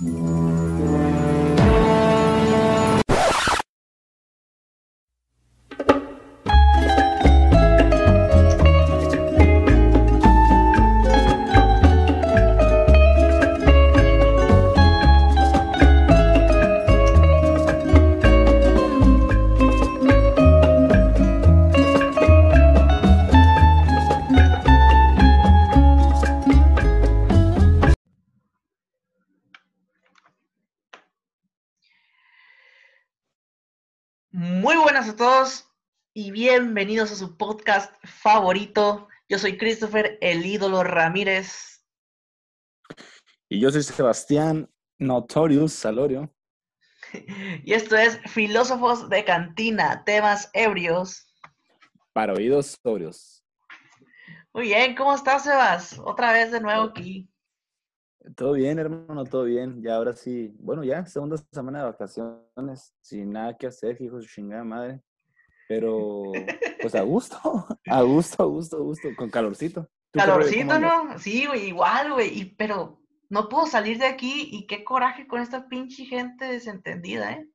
Muy y bienvenidos a su podcast favorito. Yo soy Christopher, el ídolo Ramírez. Y yo soy Sebastián Notorious Salorio. Y esto es Filósofos de Cantina, temas ebrios. Para oídos sobrios. Muy bien, ¿cómo estás, Sebas? Otra vez de nuevo aquí. Todo bien, hermano, todo bien. Ya ahora sí, bueno, ya, segunda semana de vacaciones, sin nada que hacer, hijo de chingada madre. Pero, pues a gusto, a gusto, a gusto, a gusto, con calorcito. Calorcito. ¿no? Sí, güey, igual, güey. y- Pero no puedo salir de aquí y qué coraje con esta pinche gente desentendida, ¿eh?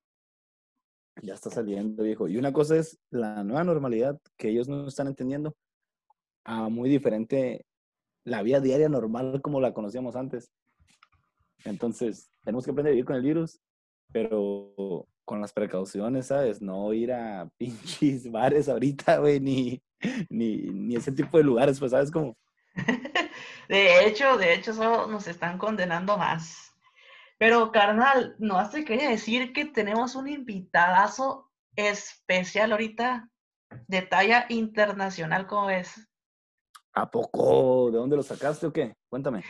Ya está saliendo, viejo. Y una cosa es la nueva normalidad que ellos no están entendiendo, a muy diferente la vida diaria normal como la conocíamos antes. Entonces, tenemos que aprender a vivir con el virus, pero con las precauciones, ¿sabes? No ir a pinches bares ahorita, güey, ni, ni, ni ese tipo de lugares, pues, ¿sabes? Como, De hecho, de hecho, solo nos están condenando más. Pero, carnal, no te quería decir que tenemos un invitadazo especial ahorita de talla internacional, ¿cómo ves? ¿a poco? ¿De dónde lo sacaste o qué? Cuéntame.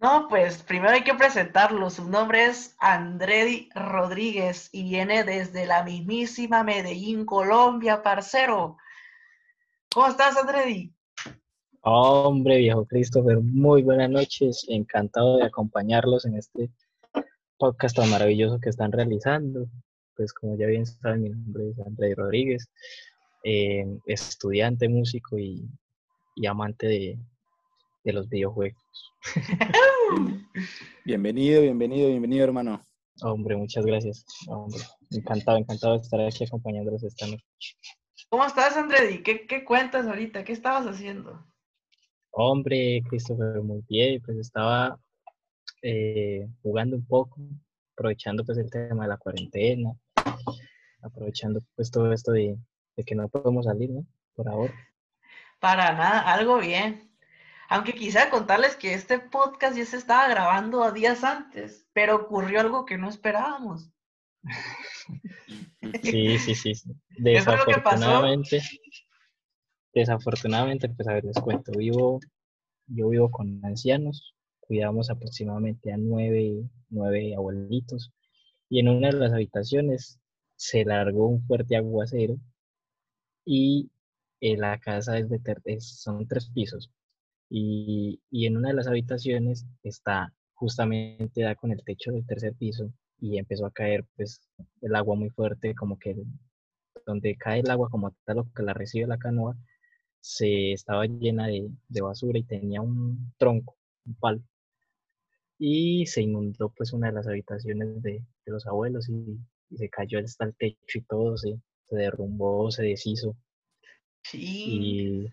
No, pues primero hay que presentarlo. Su nombre es Andredi Rodríguez y viene desde la mismísima Medellín, Colombia, parcero. ¿Cómo estás, Andredi? Hombre, viejo Christopher, muy buenas noches. Encantado de acompañarlos en este podcast tan maravilloso que están realizando. Pues como ya bien saben, mi nombre es Andrés Rodríguez, eh, estudiante, músico y amante de, de los videojuegos. Bienvenido, bienvenido, bienvenido, hermano. Hombre, muchas gracias. Hombre, encantado, encantado de estar aquí acompañándolos esta noche. ¿Cómo estás, Andredi? ¿Qué, qué cuentas ahorita? ¿Qué estabas haciendo? Hombre, Christopher, muy bien. Pues estaba eh, jugando un poco, aprovechando pues el tema de la cuarentena, aprovechando pues todo esto de, de que no podemos salir, ¿no? Por ahora. Para nada, algo bien. Aunque quisiera contarles que este podcast ya se estaba grabando a días antes, pero ocurrió algo que no esperábamos. Sí, sí, sí. Desafortunadamente, desafortunadamente, pues a ver, les cuento, vivo, yo vivo con ancianos, cuidamos aproximadamente a nueve, nueve abuelitos, y en una de las habitaciones se largó un fuerte aguacero y eh, la casa es de ter- es- son tres pisos, y, y en una de las habitaciones está justamente da con el techo del tercer piso y empezó a caer pues el agua muy fuerte, como que donde cae el agua como tal, lo que la recibe la canoa, se estaba llena de, de basura y tenía un tronco, un palo. Y se inundó pues una de las habitaciones de, de los abuelos y, y se cayó hasta el techo y todo, se, se derrumbó, se deshizo. Sí. Y,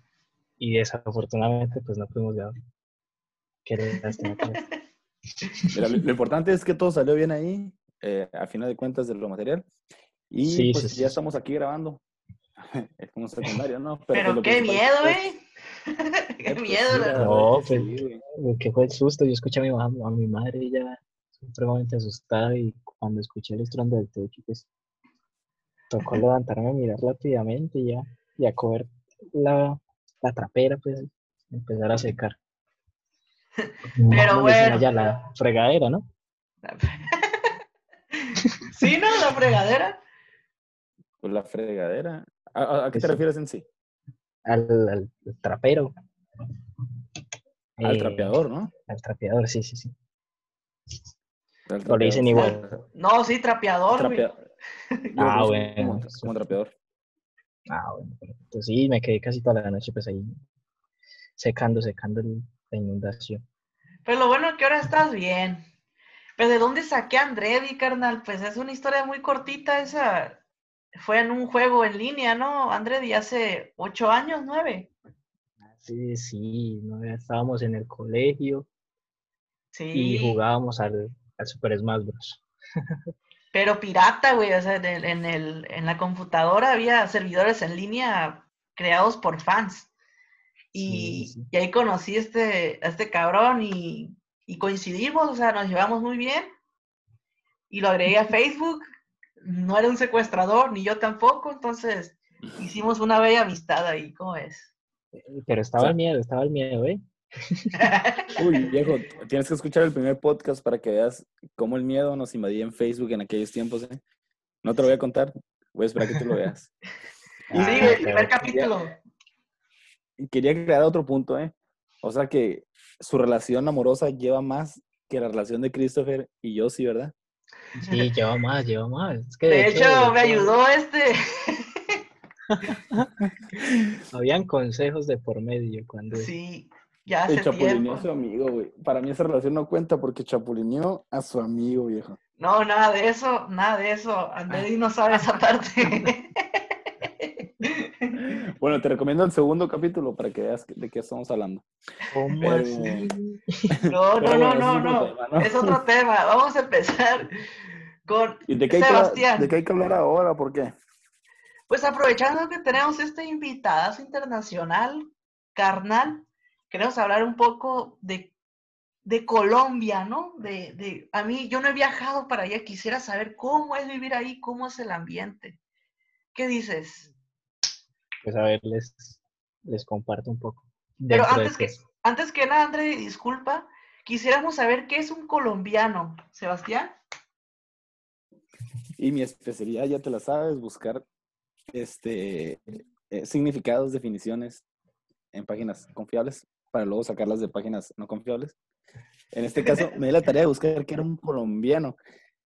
y desafortunadamente pues no pudimos grabar. Qué pues. Mira, lo, lo importante es que todo salió bien ahí, eh, a final de cuentas de lo material. Y Sí, pues sí, ya sí. estamos aquí grabando. Es como secundario, ¿no? Pero pues, lo qué miedo, ¿eh? qué eh, pues, miedo, la No, pues, que fue el susto, yo escuché a mi mamá, a mi madre, ella supremamente asustada y cuando escuché el estruendo del techo, pues tocó levantarme a mirar rápidamente y ya, y a coger la, la trapera, pues empezar a secar. Pero ¿Cómo le dicen bueno. allá? la fregadera, ¿no? ¿Sí, no? La fregadera. Pues la fregadera. ¿A, a- a qué te Sí. refieres en sí? Al, al- al trapero. Al Eh, trapeador, ¿no? Al trapeador, sí, sí, sí. O le dicen igual. No, sí, trapeador, güey. Trapea- Ah, bueno, Como, como trapeador. Ah, bueno, perfecto. Sí, me quedé casi toda la noche pues ahí secando, secando la inundación. Pero lo bueno es que ahora estás bien. Pero ¿de dónde saqué a Andredi, carnal? Pues es una historia muy cortita esa. Fue en un juego en línea, ¿no? Andredi hace ocho años, nueve. Sí, sí, estábamos en el colegio Sí. y jugábamos al, al Super Smash Bros. Pero pirata, güey. O sea, en, el, en, el, en la computadora había servidores en línea creados por fans. Y, Sí, sí. y ahí conocí este, a este cabrón y, y coincidimos, o sea, nos llevamos muy bien. Y lo agregué a Facebook. No era un secuestrador, ni yo tampoco. Entonces hicimos una bella amistad ahí, ¿cómo es? Pero estaba sea- el miedo, estaba el miedo, ¿eh? Uy, viejo, tienes que escuchar el primer podcast para que veas cómo el miedo nos invadía en Facebook en aquellos tiempos, ¿eh? No te lo voy a contar, voy a esperar que tú lo veas. Sí, Ah, güey, pero- primer capítulo. Y quería crear otro punto, ¿eh? O sea que su relación amorosa lleva más que la relación de Christopher y yo, sí, ¿verdad? Sí, lleva más, lleva más. Es que De hecho, me de ayudó este. Habían consejos de por medio cuando Sí, ya El chapulineó a su amigo, güey. Para mí esa relación no cuenta porque chapulineó a su amigo, viejo. No, nada de eso, nada de eso. Andrés no sabe esa parte. Bueno, te recomiendo el segundo capítulo para que veas de qué estamos hablando. ¿Cómo Pero- así? No, no, no, no, ese es otro no. tema, ¿no? Es otro tema. Vamos a empezar con ¿Y de qué, hay que, Sebastián. de qué hay que hablar ahora? ¿Por qué? Pues aprovechando que tenemos este invitadazo internacional, carnal, queremos hablar un poco de, de Colombia, ¿no? De, de, a mí, yo no he viajado para allá, quisiera saber cómo es vivir ahí, cómo es el ambiente. ¿Qué dices? Pues a ver, les, les comparto un poco. Pero antes que, antes que nada, André, disculpa, quisiéramos saber qué es un colombiano, Sebastián. Y mi especialidad, ya te la sabes, buscar este, eh, significados, definiciones en páginas confiables para luego sacarlas de páginas no confiables. En este caso, me di la tarea de buscar que era un colombiano.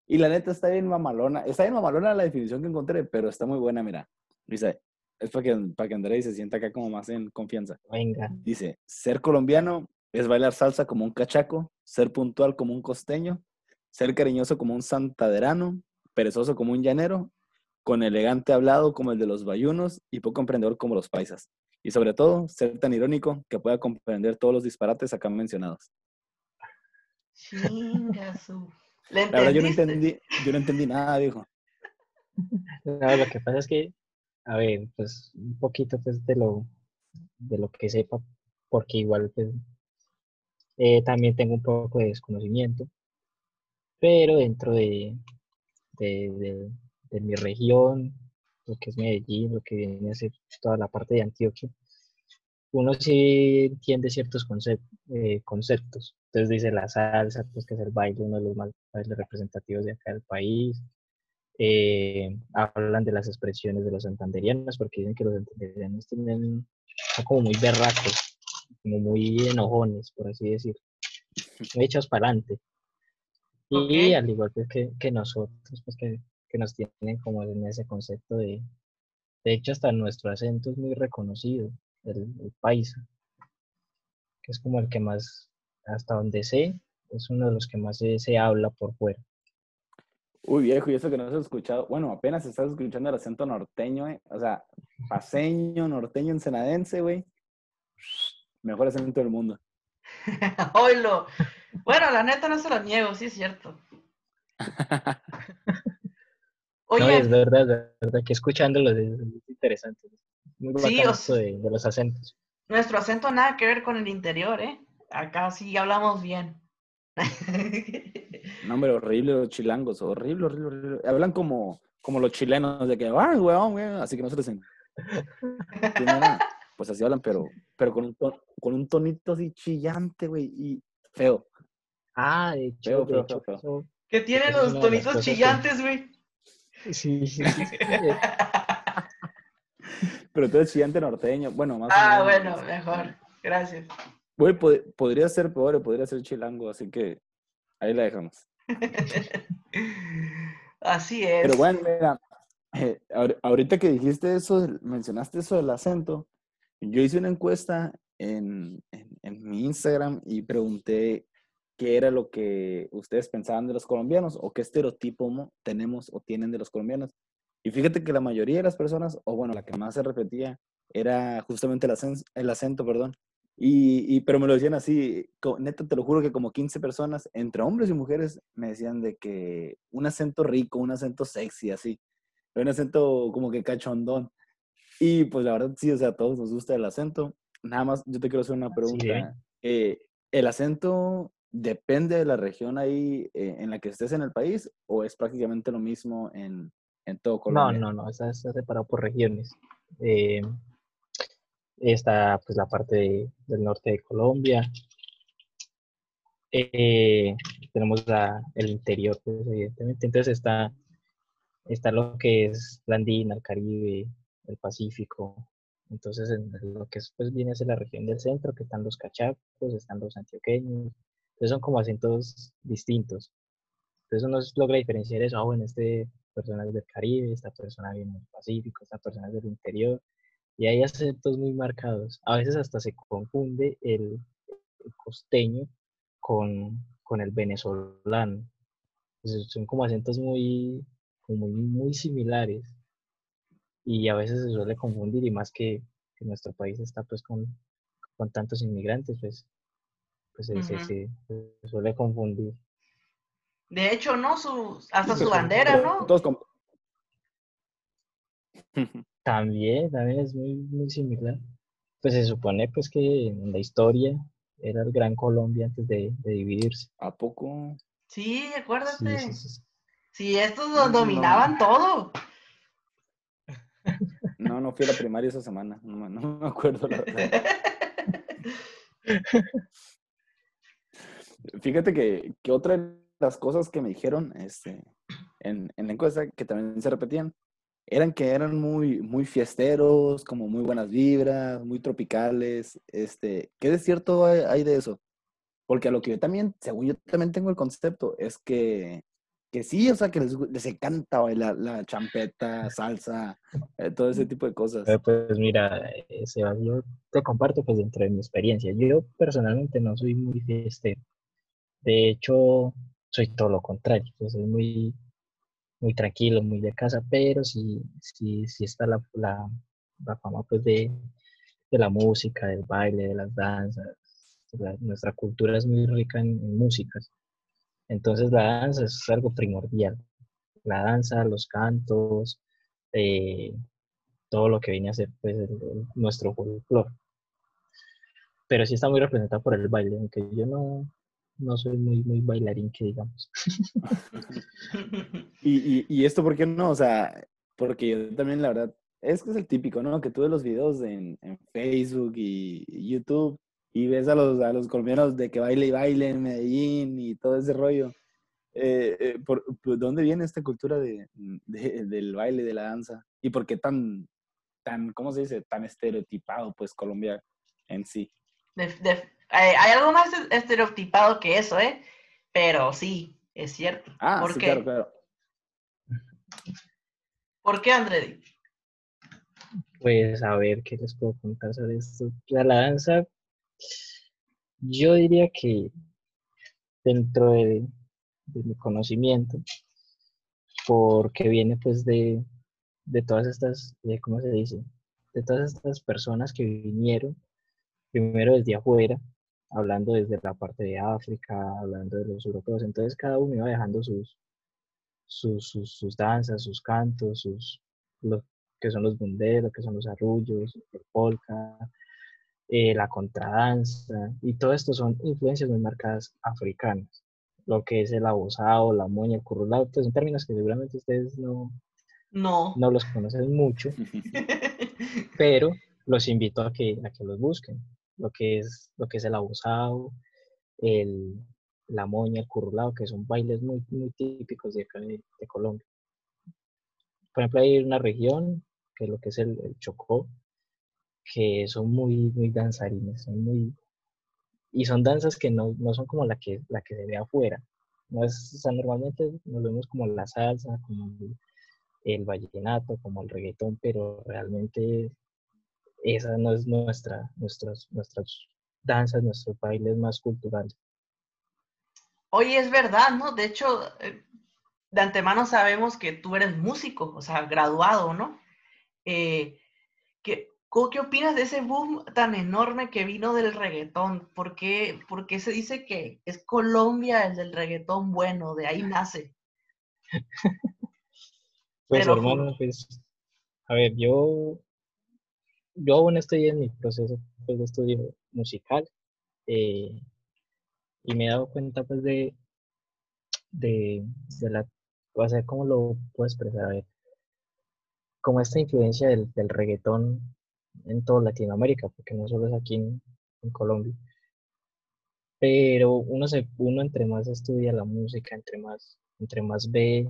Y la neta está bien mamalona. Está bien mamalona la definición que encontré, pero está muy buena, mira. Dice, es para que, para que Andrés se sienta acá como más en confianza. venga, Dice, ser colombiano es bailar salsa como un cachaco, ser puntual como un costeño, ser cariñoso como un santaderano, perezoso como un llanero, con elegante hablado como el de los bayunos y poco emprendedor como los paisas. Y sobre todo, ser tan irónico que pueda comprender todos los disparates acá mencionados. Chingasu. ¿Le La verdad, yo no entendí, yo no entendí nada, dijo. No, lo que pasa es que, a ver, pues un poquito pues de lo, de lo que sepa, porque igual pues eh, también tengo un poco de desconocimiento, pero dentro de, de, de- de mi región, lo que es Medellín, lo que viene a ser toda la parte de Antioquia, uno sí entiende ciertos eh, conceptos. Entonces dice la salsa, pues que es el baile, uno de los más bailes representativos de acá del país eh, hablan de las expresiones de los santanderianos, porque dicen que los santanderianos tienen, son como muy berracos, como muy enojones, por así decir, hechos para adelante. Y al igual pues, que, que nosotros, pues que, que nos tienen como en ese concepto de, de hecho hasta nuestro acento es muy reconocido, el, el paisa, que es como el que más, hasta donde sé, es uno de los que más se, se habla por fuera. Uy, viejo, y eso que no has escuchado, bueno, apenas estás escuchando el acento norteño, ¿eh? O sea, paseño, norteño, ensenadense, güey. Mejor acento del mundo. Oilo. Bueno, la neta no se lo niego, sí es cierto. No, Oye, es verdad, es verdad que escuchándolo es, es interesante. Muy Sí, bacano o sea- de, de los acentos. nuestro acento nada que ver con el interior, ¿eh? Acá sí hablamos bien. No, hombre, horrible los chilangos, horrible, horrible, horrible. Hablan como, como los chilenos, de que, ay, weón, weón", así que no se les. Pues así hablan, pero, pero con, un ton- con un tonito así chillante, güey, y feo. Ah, de hecho, Feo, de feo, hecho, feo, que tiene Esa es los tonitos chillantes, güey. Sí, sí, Pero todo es chillante norteño. Bueno, más o ah, menos. bueno, mejor. Gracias. Güey, pod- podría ser peor, o podría ser chilango, así que ahí la dejamos. Así es. Pero bueno, mira, eh, ahor- ahorita que dijiste eso, mencionaste eso del acento, yo hice una encuesta en, en- en mi Instagram y pregunté qué era lo que ustedes pensaban de los colombianos o qué estereotipo tenemos o tienen de los colombianos. Y fíjate que la mayoría de las personas, o bueno, la que más se repetía, era justamente el, acento, el acento perdón. Y, pero me lo decían así, neta, te lo juro que como 15 personas, entre hombres y mujeres, me decían de que un acento rico, un acento sexy, así. Un acento como que cachondón. Y pues la verdad sí, o sea, a todos nos gusta el acento. Nada más, yo te quiero hacer una pregunta. Eh, ¿El acento depende de la región ahí eh, en la que estés en el país o es prácticamente lo mismo en, en todo Colombia? No, no, no, está, separado por regiones. Eh, está pues la parte del norte de Colombia. Eh, tenemos el interior, pues, evidentemente. Entonces está, está lo que es la Andina, el Caribe, el Pacífico. Entonces, en lo que es, pues viene hacia la región del centro, que están los cachacos, están los antioqueños. Entonces son como acentos distintos. Entonces uno logra diferenciar eso. Ah, bueno, este persona es del Caribe, esta persona viene del Pacífico, esta persona es del interior. Y hay acentos muy marcados. A veces hasta se confunde el, costeño con, el venezolano. son como acentos muy, muy, muy similares. Y a veces se suele confundir, y más que, nuestro país está pues con, con tantos inmigrantes, pues, pues se, suele confundir. De hecho, ¿no? Su, hasta su bandera, ¿no? Todos También, también es muy, muy similar. Pues se supone pues que en la historia era el Gran Colombia antes de, dividirse. ¿A poco? Sí, acuérdate. Sí, estos dominaban todo. No, no fui a la primaria esa semana. No, me acuerdo la verdad. Fíjate que, otra de las cosas que me dijeron este, en, en la encuesta que también se repetían eran que eran muy, muy fiesteros, como muy buenas vibras, muy tropicales. Este, ¿Qué de cierto hay, de eso? Porque a lo que yo también, según yo también tengo el concepto, es que, que sí, o sea, que les, les encanta bailar la champeta, salsa, eh, todo ese tipo de cosas. Pues mira, Sebas, yo te comparto pues dentro de mi experiencia. Yo personalmente no soy muy fiestero. De hecho, soy todo lo contrario. Yo soy muy muy tranquilo, muy de casa, pero sí, sí, sí está la, la, la fama pues de, de, la música, del baile, de las danzas. nuestra cultura es muy rica en, músicas. Entonces la danza es algo primordial. La danza, los cantos, eh, todo lo que viene a ser pues, nuestro folclore. Pero sí está muy representado por el baile, aunque yo no, no soy muy, muy bailarín, que digamos. y, y, esto, ¿por qué no? O sea, porque yo también, la verdad, es que es el típico, ¿no? Que tú ves los videos en, Facebook y, YouTube y ves a los, a los colombianos de que baile y baile en Medellín y todo ese rollo. Eh, eh, ¿por, dónde viene esta cultura de, del baile, de la danza? ¿Y por qué tan, tan, ¿cómo se dice? Tan estereotipado, pues, Colombia en sí. Eh, hay algo más estereotipado que eso, ¿eh? Pero sí, es cierto. Ah, ¿Por sí, qué? claro, claro. ¿Por qué, André? Pues a ver qué les puedo contar sobre esto. La, danza, yo diría que dentro de, mi conocimiento, porque viene pues de, de todas estas, ¿cómo se dice? De todas estas personas que vinieron primero desde afuera hablando desde la parte de África, hablando de los europeos. Entonces cada uno iba dejando sus, sus, sus, danzas, sus cantos, sus, lo que son los bunderos, que son los arrullos, el polka, eh, la contradanza, y todo esto son influencias muy marcadas africanas. Lo que es el abosado, la moña, el currulado, pues son términos que seguramente ustedes no, no. no los conocen mucho, pero los invito a que, a que los busquen lo que es, lo que es el abusado, el, la moña, el curulado, que son bailes muy, muy típicos de de, Colombia. Por ejemplo, hay una región, que es lo que es el, Chocó, que son muy, muy danzarines, son muy... Y son danzas que no, no son como la que, la que se ve afuera. No es, o sea, normalmente nos vemos como la salsa, como el, el vallenato, como el reggaetón, pero realmente esa no es nuestra, nuestras, nuestras danzas, nuestros bailes más culturales. Oye, es verdad, ¿no? De hecho, eh, de antemano sabemos que tú eres músico, o sea, graduado, ¿no? Eh, ¿qué, ¿Qué opinas de ese boom tan enorme que vino del reggaetón? ¿Por qué, por qué se dice que es Colombia el del reggaetón bueno? De ahí nace. Pues lo hermano, pues, a ver, yo, yo aún estoy en mi proceso pues, de estudio musical eh, y me he dado cuenta pues de, de, de la, o sea, ¿cómo lo puedo expresar? Como esta influencia del, del reggaetón en toda Latinoamérica, porque no solo es aquí en, en Colombia, pero uno, se, uno entre más estudia la música, entre más, entre más ve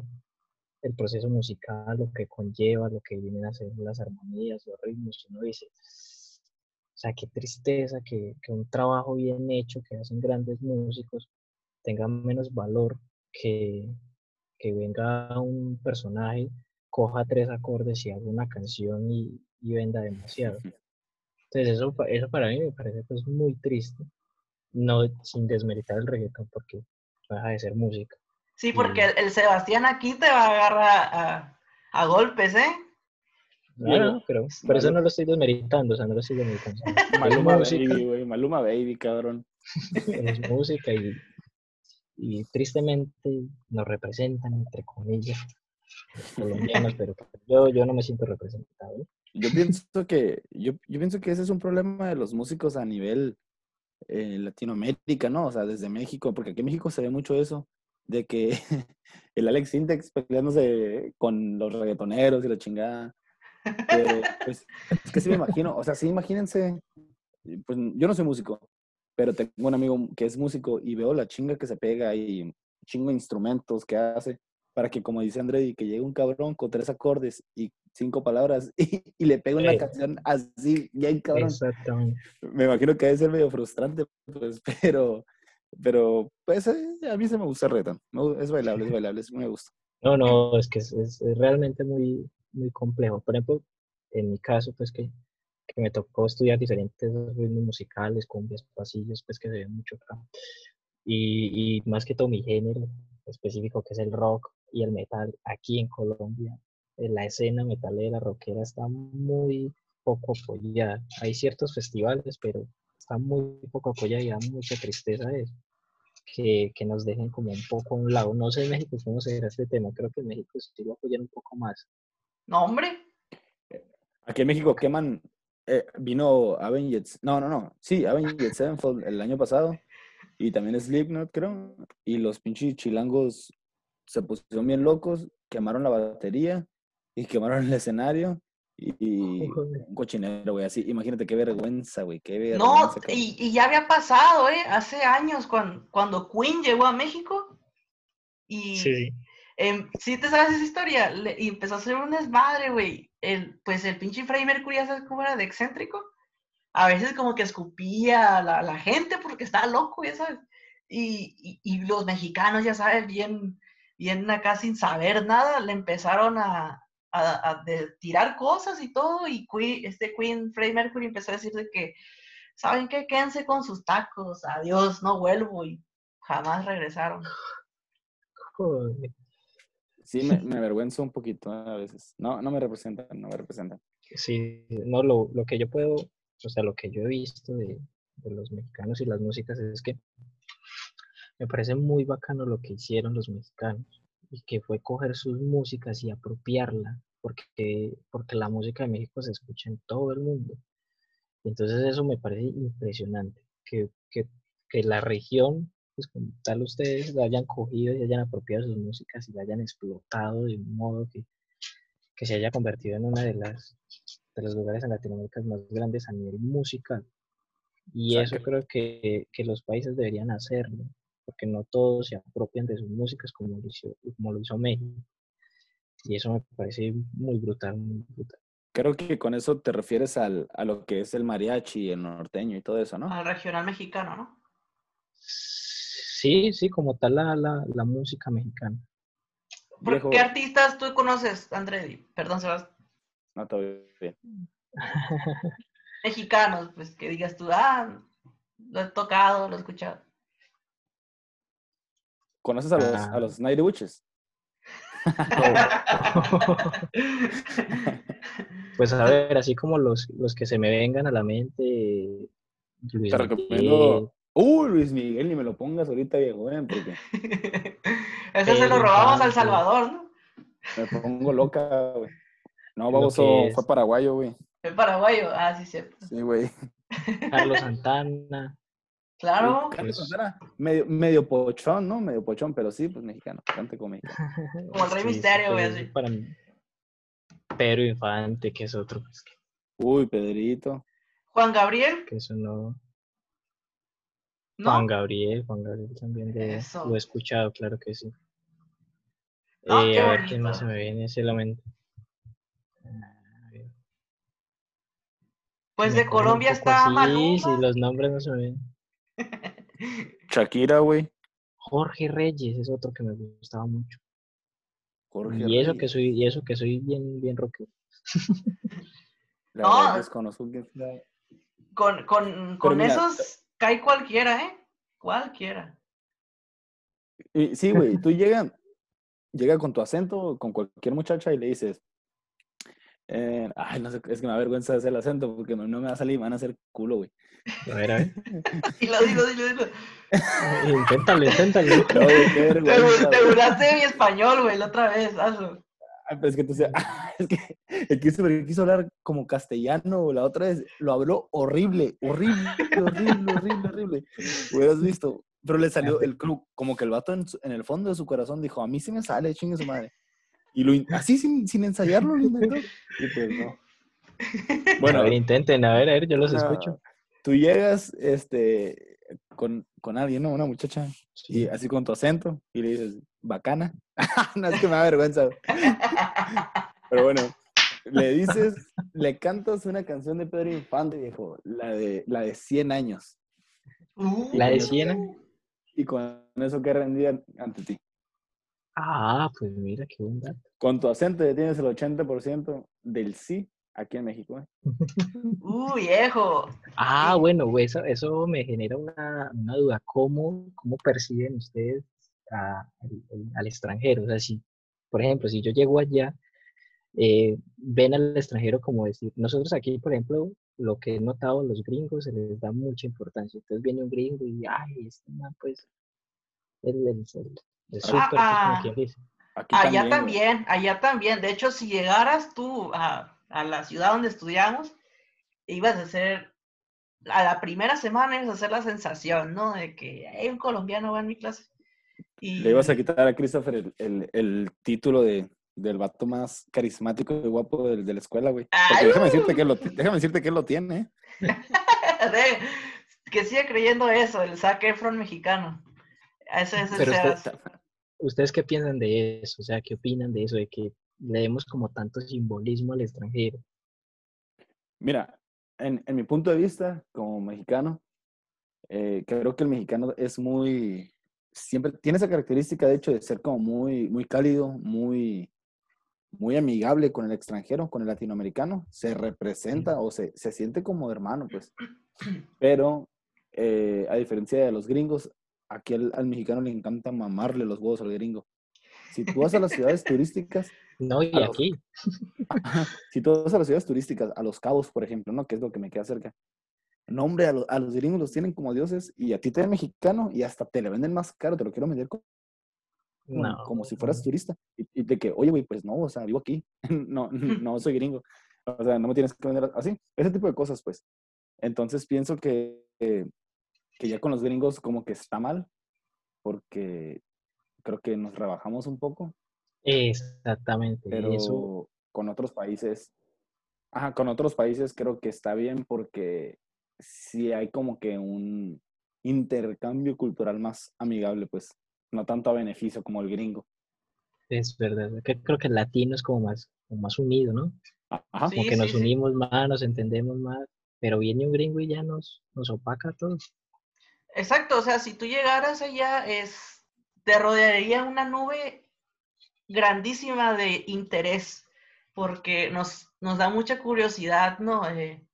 el proceso musical, lo que conlleva, lo que vienen a ser las armonías, los ritmos, uno dice, o sea, qué tristeza que, que un trabajo bien hecho que hacen grandes músicos tenga menos valor que, que venga un personaje, coja tres acordes y haga una canción y, y venda demasiado. Entonces eso, eso para mí me parece pues muy triste, no sin desmeritar el reggaetón porque no deja de ser música. Sí, porque el, el Sebastián aquí te va a agarrar a, a golpes, ¿eh? No, no, pero por eso no lo estoy desmeritando, o sea, no lo estoy desmeritando. Maluma Baby, güey. Maluma Baby, cabrón. es música y, y tristemente nos representan, entre comillas, los colombianos, pero yo, yo no me siento representado. Yo pienso que, yo, yo pienso que ese es un problema de los músicos a nivel eh, Latinoamérica, ¿no? O sea, desde México, porque aquí en México se ve mucho eso, de que el Alex Sintex peleándose con los reggaetoneros y la chingada. Pero, pues, es que sí me imagino, o sea, sí, imagínense, pues yo no soy músico, pero tengo un amigo que es músico y veo la chinga que se pega y chingo de instrumentos que hace para que, como dice André, que llegue un cabrón con tres acordes y cinco palabras y, y le pegue una Eh. canción así, bien cabrón. Exactamente. Me imagino que debe ser medio frustrante, pues, pero, pero, pues, eh, a mí se me gusta gu- Es bailable, es bailable, es me gusta. No, no, es que es, es- realmente muy, muy complejo. Por ejemplo, en mi caso, pues que, que me tocó estudiar diferentes ritmos musicales, cumbias, pasillos, pues que se ven mucho acá. Y, y más que todo mi género específico, que es el rock y el metal, aquí en Colombia, eh, la escena metalera, rockera está muy poco apoyada. Hay ciertos festivales, pero está muy poco apoyada y da mucha tristeza eso. Que, que nos dejen como un poco a un lado. No sé en México cómo será este tema. Creo que en México sí lo apoyan un poco más. No, hombre. Aquí en México queman, eh, vino Avenged, no, no, no, sí, Avenged Sevenfold el año pasado y también Slipknot, creo, y los pinches chilangos se pusieron bien locos, quemaron la batería y quemaron el escenario y, un cochinero, güey, así, imagínate qué vergüenza, güey, qué vergüenza. No, y, y ya había pasado, ¿eh? Hace años cuando, cuando Queen llegó a México y Sí, em, ¿sí te sabes esa historia? Le- y empezó a hacer un desmadre, güey. El, pues el pinche Freddie Mercury, ya sabes cómo era de excéntrico. A veces como que escupía a la, la gente porque estaba loco, ya sabes. Y, y, y los mexicanos, ya sabes, bien, bien acá sin saber nada, le empezaron a, a, a de- tirar cosas y todo. Y Queen- este Queen, Freddie Mercury empezó a decir de que, ¿saben qué? Quédense con sus tacos, adiós, no vuelvo. Y jamás regresaron. joder. Sí, me, me avergüenzo un poquito eh, a veces. No, no me representan, no me representan. Sí, no, lo, lo que yo puedo, o sea, lo que yo he visto de, de los mexicanos y las músicas es que me parece muy bacano lo que hicieron los mexicanos y que fue coger sus músicas y apropiarla, porque, porque la música de México se escucha en todo el mundo. Entonces eso me parece impresionante, que, que, que la región, pues como tal ustedes la hayan cogido y hayan apropiado sus músicas y la hayan explotado de un modo que, que se haya convertido en una de las de los lugares en Latinoamérica más grandes a nivel musical. Y sea, eso que- creo que, que los países deberían hacerlo, porque no todos se apropian de sus músicas como lo hizo, como lo hizo México. Y eso me parece muy brutal, muy brutal. Creo que con eso te refieres al, a lo que es el mariachi, el norteño y todo eso, ¿no? Al regional mexicano, ¿no? Sí, sí, como tal la, la, la música mexicana. ¿Por Viejo, qué artistas tú conoces, André? Perdón, Sebas. no, todo bien. Mexicanos, pues que digas tú, ah, lo he tocado, lo he escuchado. ¿Conoces a los, Ah. a los Night Witches? Pues a ver, así como los, los que se me vengan a la mente, Luis Te recomiendo. Uy, Luis Miguel, ni me lo pongas ahorita, viejo, ven, porque Ese se lo robamos al. Salvador, ¿no? me pongo loca, güey. No, baboso, fue paraguayo, güey. El paraguayo. Ah, sí, cierto. Sí, güey. Carlos Santana. Claro. Pues- medio, medio pochón, ¿no? Medio pochón, pero sí, pues mexicano, cante como mexicano. Como el Rey Sí, Misterio, güey, así. Para mí. Pedro Infante, que es otro, pues, que, Uy, Pedrito. Juan Gabriel, que eso no. ¿no? Juan Gabriel, Juan Gabriel también de- Eso. lo he escuchado, claro que sí. Ah, Eh, qué a ver quién más se me viene ese la mente. A ver, Pues me de Colombia está Maluma. Sí, los nombres no se me ven. Shakira, güey. Jorge Reyes es otro que me gustaba mucho. Jorge Y eso que soy, y eso que soy bien, bien rockero. La No. desconozco. Con, con, con mira, esos cae cualquiera, ¿eh? Cualquiera. Y sí, güey, tú llegas llega con tu acento, con cualquier muchacha y le dices, eh, ay, no sé, es que me da vergüenza hacer el acento porque no, no me va a salir, me van a hacer culo, güey. A ver, a ver. Y lo digo, dilo, dilo. inténtalo, inténtalo. No, güey, qué Te, vergüenza, te güey. burlaste de mi español, güey, la otra vez, hazlo. Ay, pero es que tú se- es que el quiso, hablar como castellano, la otra vez lo habló horrible, horrible, horrible, horrible, horrible. Hubieras visto, pero le salió el club, como que el vato en, en el fondo de su corazón dijo, a mí sí me sale, chingue su madre. Y lo, así sin, sin ensayarlo lo intentó. Y pues no. a ver, intenten, a ver, a ver, yo los no, escucho. Tú llegas este, con, con alguien, ¿no? Una muchacha, y Sí. así con tu acento, y le dices, bacana. no, es que me da vergüenza. Pero bueno, le dices, le cantas una canción de Pedro Infante, viejo, la de, la de 100 años. Uh, La de con- Siena. Y con eso que rendían ante ti. Ah, pues mira, qué buen dato. Con tu acento ya tienes el 80% del sí aquí en México. ¿eh? uh, viejo. Ah, bueno, güey, eso, eso me genera una, una duda. ¿Cómo, cómo perciben ustedes a- al, al- al extranjero? O sea, si, por ejemplo, si yo llego allá, eh, ven al extranjero como decir, nosotros aquí, por ejemplo, lo que he notado, los gringos se les da mucha importancia. Entonces viene un gringo y, ay, este man, pues, el, el, el, súper, ah. como quien dice. Aquí Allá también, allá también. De hecho, si llegaras tú a, a la ciudad donde estudiamos, ibas a hacer, a la primera semana ibas a hacer la sensación, ¿no? De que hay un colombiano va en mi clase. Y Le ibas a quitar a Christopher el, el- el título de, del vato más carismático y guapo del- de, la escuela, güey. Porque déjame decirte, que lo, déjame decirte que él lo tiene, ¿eh? de- que sigue creyendo eso, el Zac Efron mexicano. Ese es el Pero usted- Sebas. ¿Ustedes qué piensan de eso? O sea, ¿qué opinan de eso? De que le demos como tanto simbolismo al extranjero. Mira, en, en mi punto de vista, como mexicano, eh, creo que el mexicano es muy, siempre tiene esa característica, de hecho, de ser como muy, muy cálido, muy, muy amigable con el extranjero, con el latinoamericano. Se representa o se, se siente como hermano, pues. Pero, eh, a diferencia de los gringos, aquí al, al mexicano le encanta mamarle los huevos al gringo. Si tú vas a las ciudades turísticas, No, y los- aquí. Si tú vas a las ciudades turísticas, a Los Cabos, por ejemplo, ¿no? Que es lo que me queda cerca. No, hombre, a, lo- a los gringos los tienen como dioses y a ti te ven mexicano y hasta te le venden más caro, te lo quiero vender como, no. como si fueras turista. Y, y de que, oye, güey, pues no, o sea, vivo aquí. no, no soy gringo. O sea, no me tienes que vender así. Ese tipo de cosas, pues. Entonces pienso que, eh, que ya con los gringos como que está mal porque creo que nos rebajamos un poco Exactamente. pero Eso, con otros países, ajá, con otros países creo que está bien porque sí hay como que un intercambio cultural más amigable, pues, no tanto a beneficio como el gringo. es verdad. que Creo que el latino es como más, como más unido, ¿no? Ajá. Como Sí, que nos sí. unimos más, nos entendemos más. Pero viene un gringo y ya nos, nos opaca a todos. Exacto, o sea, si tú llegaras allá, es, te rodearía una nube grandísima de interés, porque nos, nos da mucha curiosidad, ¿no? Eh,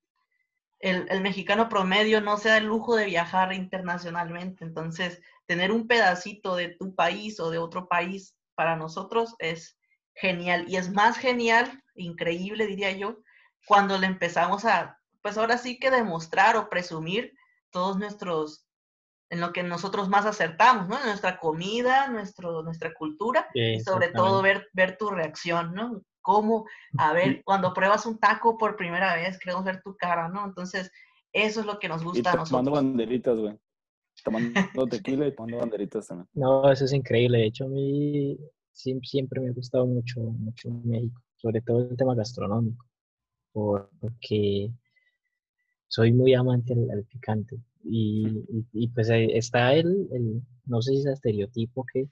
el, el mexicano promedio no se da el lujo de viajar internacionalmente. Entonces, tener un pedacito de tu país o de otro país para nosotros es genial. Y es más genial, increíble diría yo, cuando le empezamos a, pues ahora sí que demostrar o presumir todos nuestros, en lo que nosotros más acertamos, ¿no? Nuestra comida, nuestro, nuestra cultura y sobre todo ver, ver tu reacción, ¿no? Cómo, a ver, cuando pruebas un taco por primera vez, queremos ver tu cara, ¿no? Entonces, eso es lo que nos gusta a nosotros. Tomando banderitas, güey. Tomando tequila y tomando banderitas también. No, eso es increíble. De hecho, a mí siempre me ha gustado mucho, mucho México, sobre todo el tema gastronómico, porque soy muy amante al, picante. Y, y, pues está el, el, no sé si es estereotipo que,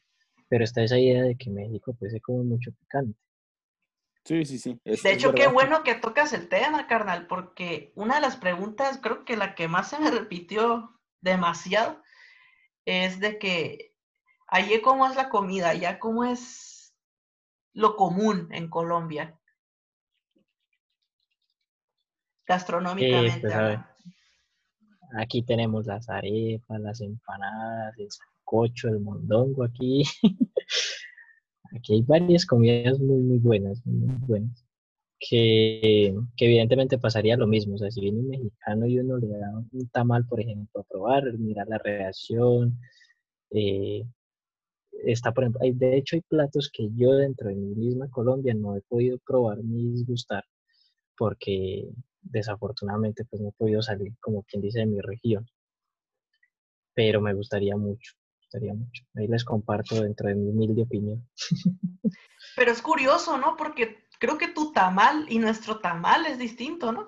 pero está esa idea de que México pues se come mucho picante. Sí, sí, sí. de hecho, qué bueno que tocas el tema, carnal, porque una de las preguntas, creo que la que más se me repitió demasiado, es de que allí cómo es la comida, allá cómo es lo común en Colombia. Gastronómicamente. Pues, aquí tenemos las arepas, las empanadas, el sancocho, el mondongo aquí. aquí hay varias comidas muy, muy buenas, muy buenas. Que, que, evidentemente pasaría lo mismo. O sea, si viene un mexicano y uno le da un tamal, por ejemplo, a probar, mirar la reacción, eh, está, por ejemplo, hay, de hecho hay platos que yo dentro de mi misma Colombia no he podido probar ni disgustar porque desafortunadamente pues no he podido salir como quien dice de mi región. Pero me gustaría mucho, gustaría mucho. Ahí les comparto dentro de mi humilde opinión. Pero es curioso, ¿no? Porque creo que tu tamal y nuestro tamal es distinto, ¿no?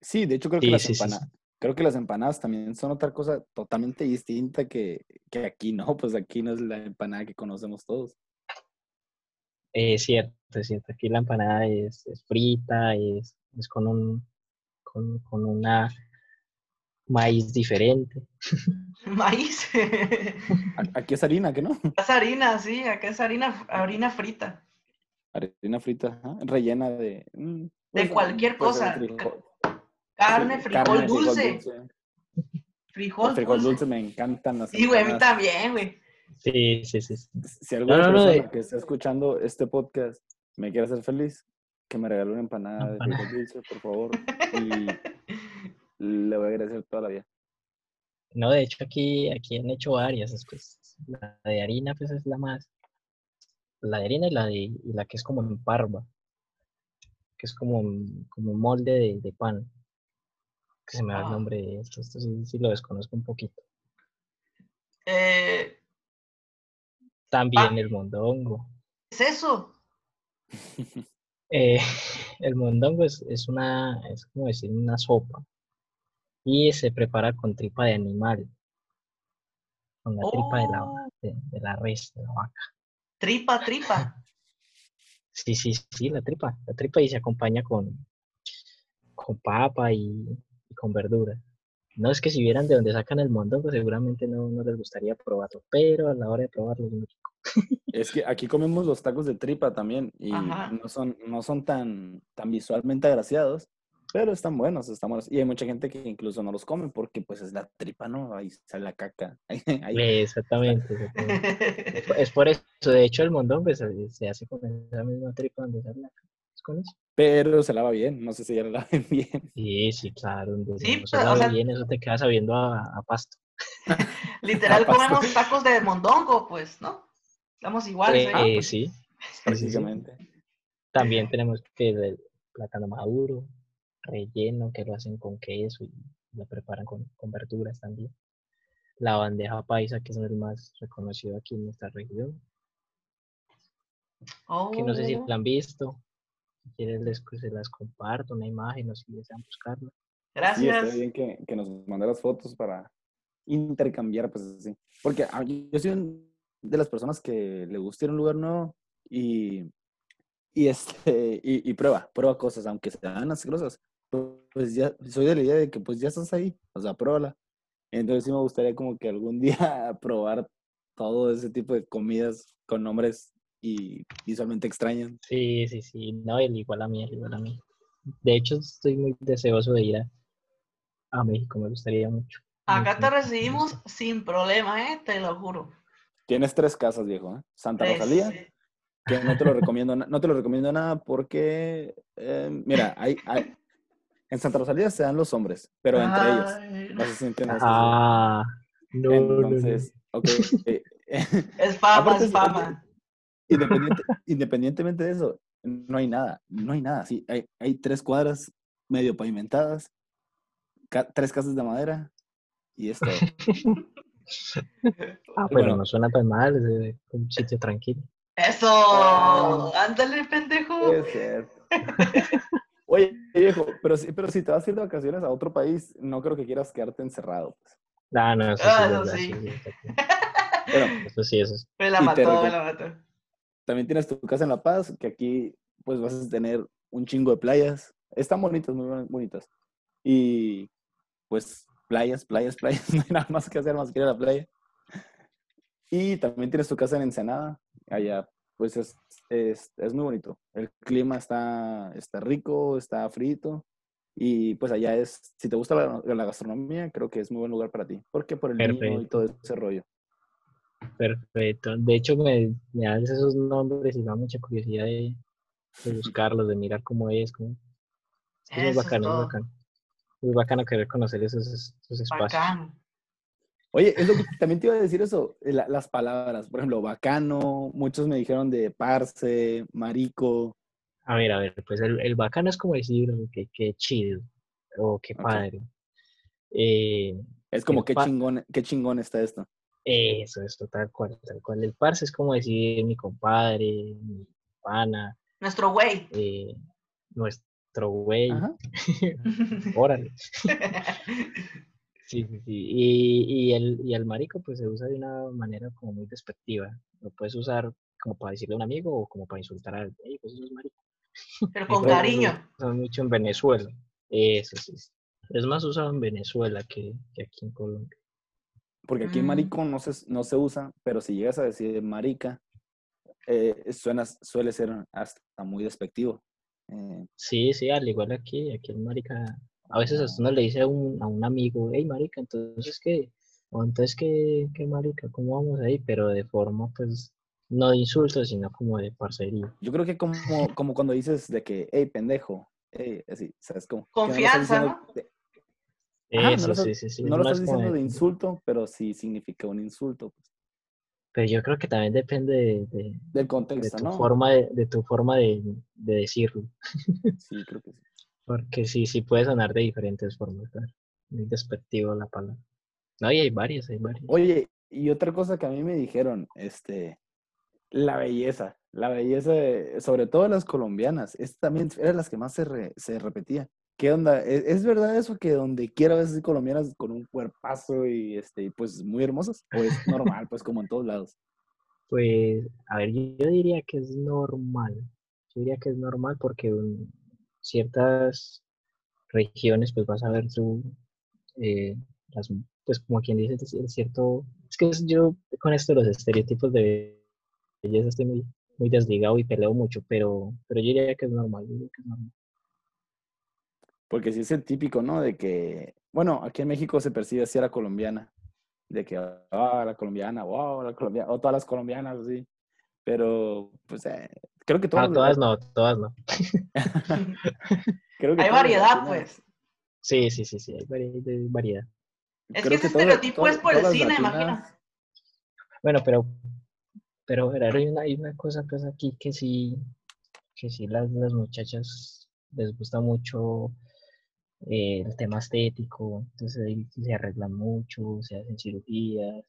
Sí, de hecho creo que las empanadas, creo que las empanadas también son otra cosa totalmente distinta que, que, aquí, ¿no? Pues aquí no es la empanada que conocemos todos. Es cierto, es cierto. Aquí la empanada es, es frita, es, es con un con, con una maíz diferente. Maíz. Aquí es harina, ¿qué no? Es harina, sí, aquí es harina, harina frita. Harina frita, rellena de... Mm, de pues, cualquier cosa. Carne, frijol, dulce. Frijol, frijol dulce. me encantan las Sí, güey, a mí también, güey. Sí, sí, sí. Si alguna persona que está escuchando este podcast me quiere hacer feliz, que me regale una empanada, de frijol dulce, por favor. Y le voy a agradecer toda la vida. No, de hecho aquí, aquí han hecho varias. Pues, la de harina pues es la más. La de harina y la, de, y la que es como en parva. Que es como, como un molde de, de pan. Que se me da el ah. nombre de esto. Esto sí, sí lo desconozco un poquito. Eh, También ah. el mondongo. ¿Es eso? Eh, el mondongo es, es, una, es como decir una sopa y se prepara con tripa de animal, con la tripa de la, oh. de, la res, de la vaca. Tripa, tripa. Sí, sí, sí, la tripa, la tripa y se acompaña con, con papa y, con verdura. No es que si vieran de dónde sacan el mondongo, seguramente no, no les gustaría probarlo, pero a la hora de probarlo es muy. Es que aquí comemos los tacos de tripa también y no son, no son tan, tan visualmente agraciados, pero están buenos, están buenos. Y hay mucha gente que incluso no los come porque pues es la tripa, ¿no? Ahí sale la caca. Exactamente. es, por eso, de hecho el mondón pues, se hace con esa misma tripa donde sale la caca. Es con eso. Pero se lava bien, no sé si ya lo laven bien. Sí, sí, claro. Sí, se lava bien, eso te queda sabiendo a, a pasto. Literal comemos tacos de mondongo, pues, ¿no? Estamos iguales. ¿eh? Eh, sí, básicamente. También tenemos que el plátano maduro, relleno, que lo hacen con queso y lo preparan con, verduras también. La bandeja paisa, que es el más reconocido aquí en nuestra región. Que no sé si oh. la han visto. Si quieren les, se las comparto, una imagen o si desean buscarla. Gracias. Sí, bien que, que nos mande las fotos para intercambiar, pues así. Porque ah, yo soy un de las personas que le gusta ir a un lugar nuevo y, y, este, y, prueba, prueba cosas, aunque sean asquerosas. Pues ya soy de la idea de que pues ya estás ahí, o sea, pruébala. Entonces sí me gustaría como que algún día probar todo ese tipo de comidas con nombres y visualmente extraños. Sí, sí, sí, no, igual a mí, igual a mí. De hecho, estoy muy deseoso de ir a, a México, me gustaría mucho. Acá te recibimos sin problema, ¿eh? Te lo juro. Tienes tres casas, viejo. ¿eh? Santa Tres. Rosalía, que no te lo recomiendo, no te lo recomiendo nada porque, eh, mira, hay, hay- en Santa Rosalía se dan los hombres, pero entre ellos. No sé si entiendes eso. Ah, no, no, no. Entonces, ok. eh, Es fama, Aparte es es- fama. independiente- independientemente de eso, no hay nada, no hay nada. Sí, hay, hay tres cuadras medio pavimentadas, ca- tres casas de madera y esto. Ah, pero bueno. no suena tan mal, es un sitio tranquilo. Eso, Ah. ándale, pendejo. Puede ser. Oye, viejo, pero si, pero si te vas a ir de vacaciones a otro país, no creo que quieras quedarte encerrado. pues. Ah, no, eso sí, Ah, es no, sí. Bueno, Eso sí, eso sí. Me la mató, me la mató. también tienes tu casa en La Paz, que aquí pues vas a tener un chingo de playas. Están bonitas, muy boni- bonitas. Y pues playas, playas, playas. No hay nada más que hacer más que ir a la playa. Y también tienes tu casa en Ensenada. Allá pues es, es, es muy bonito. El clima está, está rico, está frito. Y pues allá es, si te gusta la, la gastronomía, creo que es muy buen lugar para ti. Porque por el vino y todo ese rollo. Perfecto. De hecho, me, me das esos nombres y me da mucha curiosidad de, de buscarlos, de mirar cómo es. Cómo... Es Eso es bacano, todo. bacano. Muy bacano querer conocer esos, esos espacios. Bacán. Oye, es lo que también te iba a decir eso, eh, la- las palabras, por ejemplo, bacano, muchos me dijeron de parce, marico, A ver, a ver, pues el, el bacano es como decir que, que chido o que padre. Eh, es como qué chingón, qué chingón está esto. eso, esto, tal cual, tal cual. El parce es como decir mi compadre, mi pana, Nuestro güey. eh, nuestro güey. Órale. Sí, sí, sí. Y, y, el, y el marico pues se usa de una manera como muy despectiva. Lo puedes usar como para decirle a un amigo o como para insultar a alguien. "Ey, pues eso es marico. Pero con cariño. mucho en Venezuela. Eso sí. sí. Es más usado en Venezuela que, que aquí en Colombia. Porque aquí Mm. marico no se, no se usa, pero si llegas a decir marica, eh, suena, suele ser hasta muy despectivo. Eh, Sí, sí, al igual aquí, aquí el marica, a veces hasta uno le dice a un, a un amigo, hey marica, entonces qué, o entonces qué, qué marica, ¿cómo vamos ahí? Pero de forma pues, no de insulto, sino como de parcería. yo creo que como, como cuando dices de que, hey, pendejo, hey, así, ¿sabes cómo? Que no Confianza, ¿no? de- Ajá, no lo estás- sí, sí, sí. no es lo más estás como diciendo de de- insulto, pero sí significa un insulto. pues, Pero yo creo que también depende de, de- del de contexto, tu ¿no? forma de, de tu forma de, de decirlo. Sí, creo que sí. Porque sí, sí puede sonar de diferentes formas, claro. Muy despectivo la palabra. No, y hay varias, hay varias. Oye, y otra cosa que a mí me dijeron, este, la belleza, la belleza, de- sobre todo las colombianas, es también era de las que más se, re- se repetía. ¿Qué onda? ¿Es, es verdad eso que donde quiera ves así colombianas con un cuerpazo y este, pues muy hermosas? ¿O es normal, pues como en todos lados? Pues, a ver, yo, diría que es normal. Yo diría que es normal porque en ciertas regiones, pues vas a ver su, eh, las, pues como quien dice, es- cierto, es que yo con esto de los estereotipos de belleza estoy muy, muy desligado y peleo mucho, pero, pero yo diría que es normal, yo diría que es normal. Porque sí es el típico, ¿no? De que, bueno, aquí en México se percibe así a la colombiana, de que, ah, la colombiana, wow, la colombiana, o todas las colombianas, así. Pero, pues, eh, creo que todas Ah, las- todas no, todas no. creo que Hay variedad, latinas- pues. Sí, sí, sí, sí, hay vari- hay variedad. Es creo que ese estereotipo es por el cine, latinas- imagino. Bueno, pero, pero Gerardo, hay una, hay una cosa pues aquí que sí, que sí las, las muchachas les gusta mucho eh, el tema estético, entonces ahí se arreglan mucho, se hacen cirugías,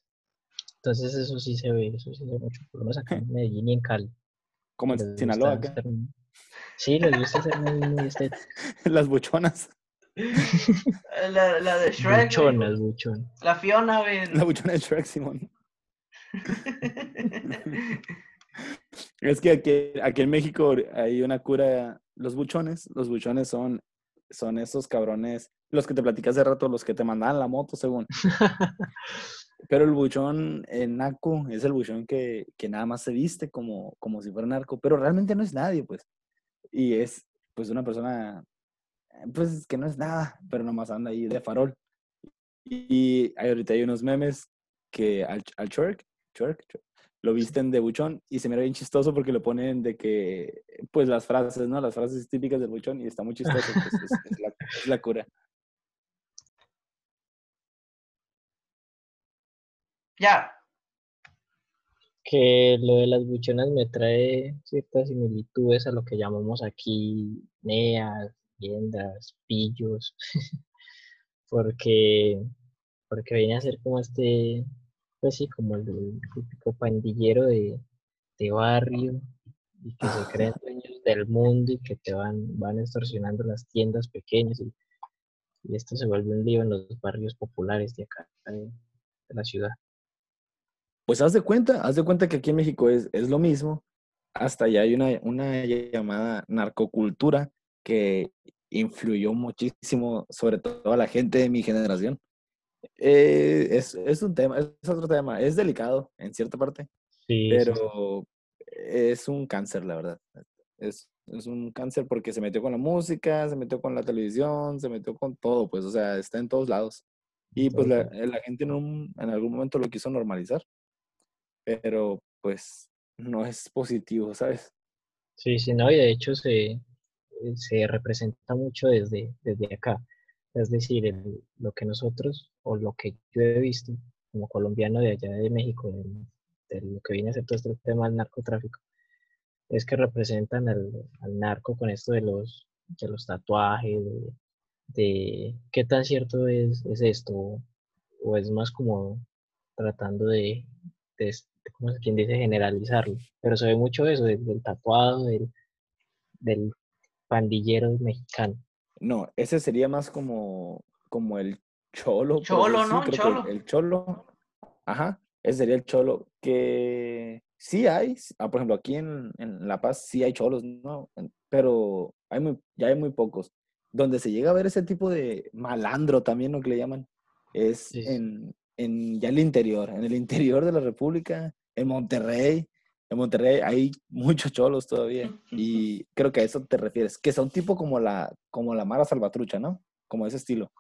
entonces eso sí se ve, eso sí se ve mucho, por lo menos acá en Medellín y en Cali. Como en Sinaloa acá, sí, les gusta ser muy, muy estéticos. las buchonas. La, la de Shrek. Buchonas, buchonas. La Fiona. La buchona de Shrek, Simón. Es que aquí, aquí en México hay una cura, los buchones, los buchones son, son esos cabrones, los que te platicé hace rato, los que te mandaban la moto, según. Pero el buchón en naco es el buchón que, que nada más se viste como, como si fuera narco, pero realmente no es nadie, pues. Y es, pues, una persona pues es que no es nada, pero nomás anda ahí de farol. Y ahorita hay unos memes que al, al Churk, Churk, lo visten de buchón y se mira bien chistoso porque lo ponen de que, pues las frases, ¿no? Las frases típicas del buchón y está muy chistoso, pues es, es la, es la cura. Ya, que lo de las buchonas me trae ciertas similitudes a lo que llamamos aquí neas, tiendas, pillos, porque, porque viene a ser como este, pues sí, como el, el típico pandillero de, de barrio y que se creen dueños del mundo y que te van, van extorsionando las tiendas pequeñas y, y esto se vuelve un lío en los barrios populares de acá, de, de la ciudad. Pues haz de cuenta, haz de cuenta que aquí en México es, es lo mismo. Hasta allá hay una, una llamada narcocultura que influyó muchísimo, sobre todo a la gente de mi generación. Eh, es, es un tema, es otro tema, es delicado en cierta parte, Sí, sí, sí. pero es un cáncer, la verdad. Es, es un cáncer porque se metió con la música, se metió con la televisión, se metió con todo, pues, o sea, está en todos lados. Y pues la, la gente en, un- en algún momento lo quiso normalizar, pero pues no es positivo, ¿sabes? Sí, sí, no, y de hecho se, se representa mucho desde, desde acá. Es decir, lo que nosotros, o lo que yo he visto como colombiano de allá de México, de, lo que viene a ser todo este tema del narcotráfico, es que representan al, narco con esto de los, de los tatuajes, de, qué tan cierto es, es esto, o es más como tratando de, ¿cómo es quien dice? Generalizarlo. Pero se ve mucho eso, del, del tatuado, del, del pandillero mexicano. No, ese sería más como, como el cholo. Cholo, ¿no? Cholo. El, cholo, ajá, ese sería el cholo que sí hay, ah, por ejemplo, aquí en, en La Paz sí hay cholos, ¿no? Pero hay muy, ya hay muy pocos. Donde se llega a ver ese tipo de malandro también, lo que le llaman, es sí. en, en ya el interior, en el interior de la República, en Monterrey. En Monterrey hay muchos cholos todavía. Y creo que a eso te refieres, que son tipo como la, como la Mara Salvatrucha, ¿no? Como ese estilo.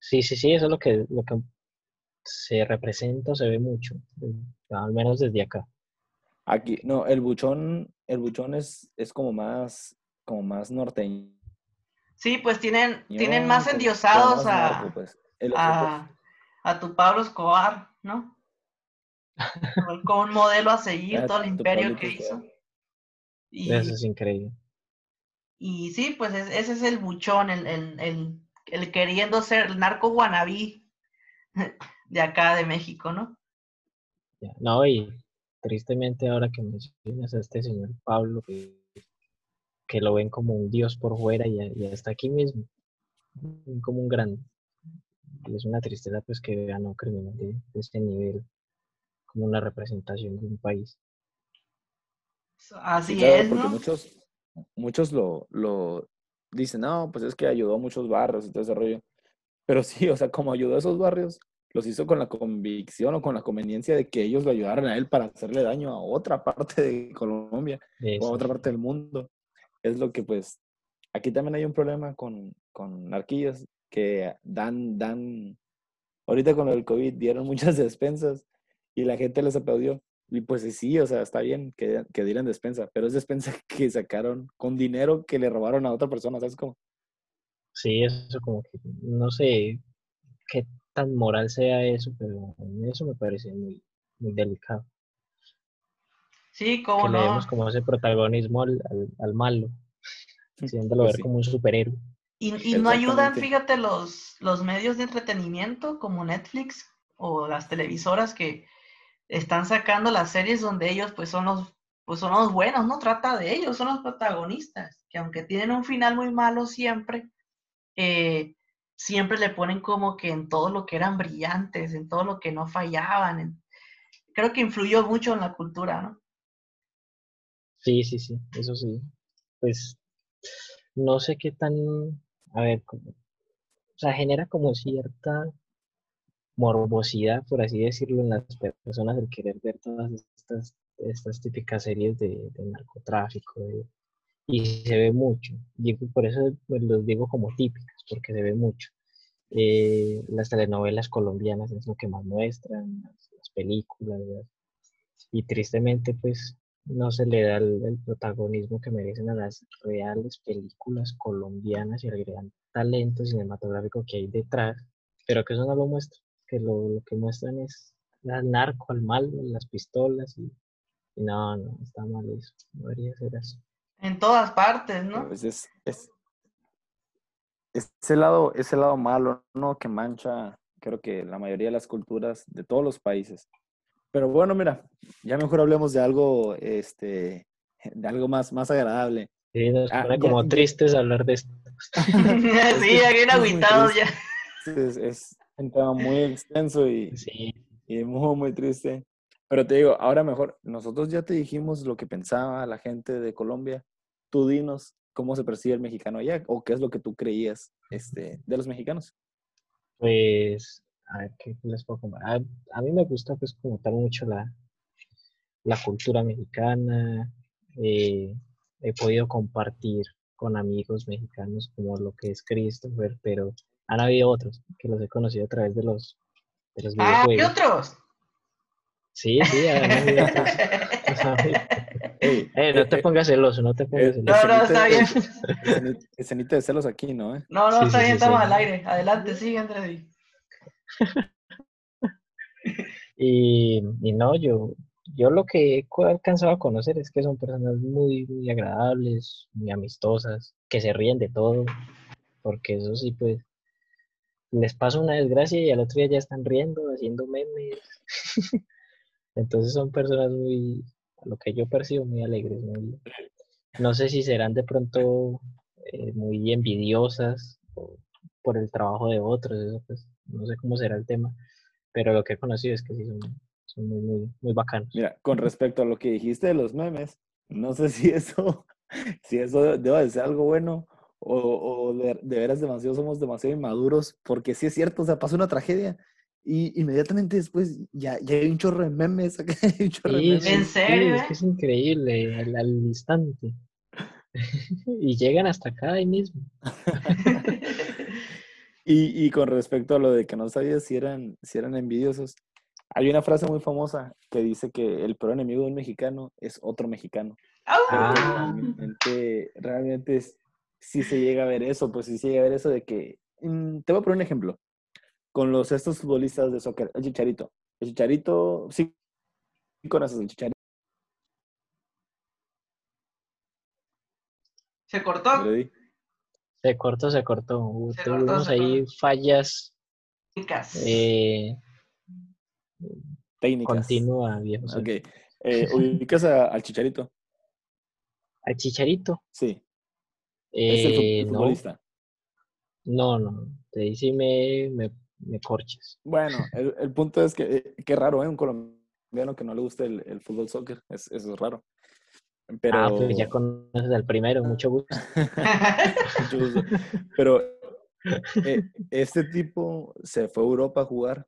Sí, sí, sí, eso es lo que, lo que se representa se ve mucho, eh, al menos desde acá. Aquí, no, el buchón, el buchón es, es como más, como más norteño. sí, pues tienen, tienen más endiosados más a, pues. Pues, a tu Pablo Escobar, ¿no? Como- un modelo a seguir, todo el imperio que hizo. Y, Eso es increíble. y sí, pues es- ese es el buchón, el, el, el, el queriendo ser el narco guanabí de acá de México, ¿no? No, y tristemente ahora que mencionas a este señor Pablo, que, que lo ven como un dios por fuera y, y hasta aquí mismo, como un grande. Y es una tristeza pues que vean a un criminal de, de este nivel como una representación de un país. Así claro, es, porque ¿no? muchos, muchos lo, lo dicen, no, pues es que ayudó a muchos barrios y todo ese rollo. Pero sí, o sea, como ayudó a esos barrios, los hizo con la convicción o con la conveniencia de que ellos lo ayudaran a él para hacerle daño a otra parte de Colombia o a otra parte del mundo. Es lo que pues, aquí también hay un problema con, con narquillos que dan, dan, ahorita con el COVID dieron muchas despensas y la gente les aplaudió. Y pues sí, o sea, está bien que, que dieran despensa, pero es despensa que sacaron con dinero que le robaron a otra persona, ¿sabes cómo? Sí, eso como que no sé qué tan moral sea eso, pero a mí eso me parece muy, muy delicado. Sí, Que cómo le demos no. como ese protagonismo al, al, al malo, haciéndolo Pues ver sí. como un superhéroe. Y, y no ayudan, fíjate, los, los medios de entretenimiento como Netflix o las televisoras que están sacando las series donde ellos pues son los, pues son los buenos, ¿no? Trata de ellos, son los protagonistas, que aunque tienen un final muy malo siempre, eh, siempre le ponen como que en todo lo que eran brillantes, en todo lo que no fallaban. creo que influyó mucho en la cultura, ¿no? Sí, sí, sí, eso sí. Pues no sé qué tan, a ver, como- o sea, genera como cierta morbosidad, por así decirlo, en las personas el querer ver todas estas, estas típicas series de, narcotráfico, y se ve mucho. Y por eso los digo como típicas, porque se ve mucho. Eh, las telenovelas colombianas es lo que más muestran, las, películas, y tristemente pues no se le da el, protagonismo que merecen a las reales películas colombianas y al gran talento cinematográfico que hay detrás, pero que eso no lo muestra, que lo, que muestran es el narco, al mal, las pistolas y, no, no, está mal eso, no debería ser eso. En todas partes, ¿no? Pues es, es, ese lado, ese lado malo, ¿no? Que mancha, creo que la mayoría de las culturas de todos los países. Pero bueno, mira, ya mejor hablemos de algo, este, de algo más, más agradable. Sí, nos ah, pone como tristes hablar de esto. sí, ya bien aguitados ya. Es, un tema muy extenso y, y muy, muy triste. Pero te digo, ahora mejor, nosotros ya te dijimos lo que pensaba la gente de Colombia. Tú dinos cómo se percibe el mexicano allá o qué es lo que tú creías este, de los mexicanos. Pues, a ver, ¿qué les puedo comparar? A, mí me gusta pues como tal mucho la, la cultura mexicana. Eh, he podido compartir con amigos mexicanos como lo que es Christopher, pero han habido otros que los he conocido a través de los, de los ah, ¿qué otros? Sí, sí, eh, no te pongas celoso, no te pongas celoso. No, no, está bien. Escenita de celos aquí, ¿no? Eh? No, no, está bien, estamos al aire. Adelante, sigue, Andrés. y, y no, yo, yo lo que he alcanzado a conocer es que son personas muy, muy agradables, muy amistosas, que se ríen de todo, porque eso sí, pues, les pasa una desgracia y al otro día ya están riendo, haciendo memes. Entonces son personas muy, a lo que yo percibo, muy alegres. no sé si serán de pronto eh, muy envidiosas por, el trabajo de otros, pues, no sé cómo será el tema, pero lo que he conocido es que sí son, muy, muy, muy bacanos. Mira, con respecto a lo que dijiste de los memes, no sé si eso, si eso debe ser algo bueno o, o de, de, veras demasiado somos demasiado inmaduros, porque sí es cierto, o sea, pasó una tragedia y inmediatamente después ya, ya hay un chorro de memes. Acá, un chorro de memes. ¿En serio? es que es increíble al, instante. y llegan hasta acá ahí mismo. y, y, con respecto a lo de que no sabías si eran, si eran envidiosos, hay una frase muy famosa que dice que el peor enemigo de un mexicano es otro mexicano. Ah. Realmente, realmente si se llega a ver eso, pues si se llega a ver eso de que... Mm, te voy a poner un ejemplo con los estos futbolistas de soccer, el Chicharito. El Chicharito, sí, conoces el Chicharito. ¿Se cortó? Se cortó, se cortó. Tuvimos ahí fallas. Eh, Técnicas. Continúa, viejo. Ok. Eh, ¿Ubicas al Chicharito? ¿Al Chicharito? Sí. Es el eh, futbolista. No, no. Te dice me, me me corches. Bueno, el, el punto es que, eh, qué raro, ¿eh? Un colombiano que no le guste el, el fútbol soccer, es, eso es raro. Pero... Ah, pues ya conoces al primero, mucho gusto. mucho gusto. Pero eh, este tipo se fue a Europa a jugar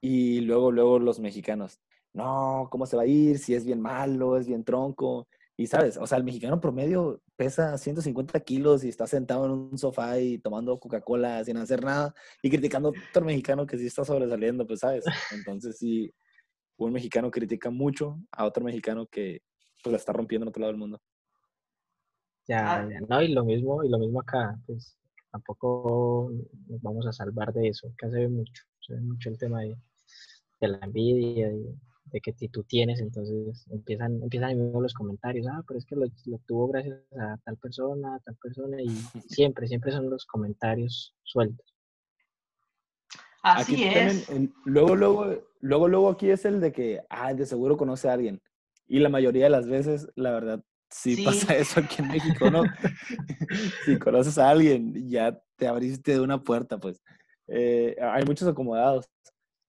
y luego, luego los mexicanos, no, ¿cómo se va a ir? Si es bien malo, es bien tronco. Y sabes, o sea, el mexicano promedio pesa 150 kilos y está sentado en un sofá y tomando Coca-Cola sin hacer nada y criticando a otro mexicano que sí está sobresaliendo, pues sabes. Entonces sí, un mexicano critica mucho a otro mexicano que pues la está rompiendo en otro lado del mundo. Ya, ya, no, y lo mismo, y lo mismo acá, pues tampoco nos vamos a salvar de eso, acá se ve mucho, se ve mucho el tema de, de la envidia y de que si tú tienes, entonces empiezan, empiezan los comentarios, ah, pero es que lo, tuvo gracias a tal persona, a tal persona, y siempre, siempre son los comentarios sueltos. Así es. luego, luego, luego, luego aquí es el de que, ah, de seguro conoce a alguien. Y la mayoría de las veces, la verdad, sí, pasa eso aquí en México, ¿no? si conoces a alguien, ya te abriste de una puerta, pues. Eh, hay muchos acomodados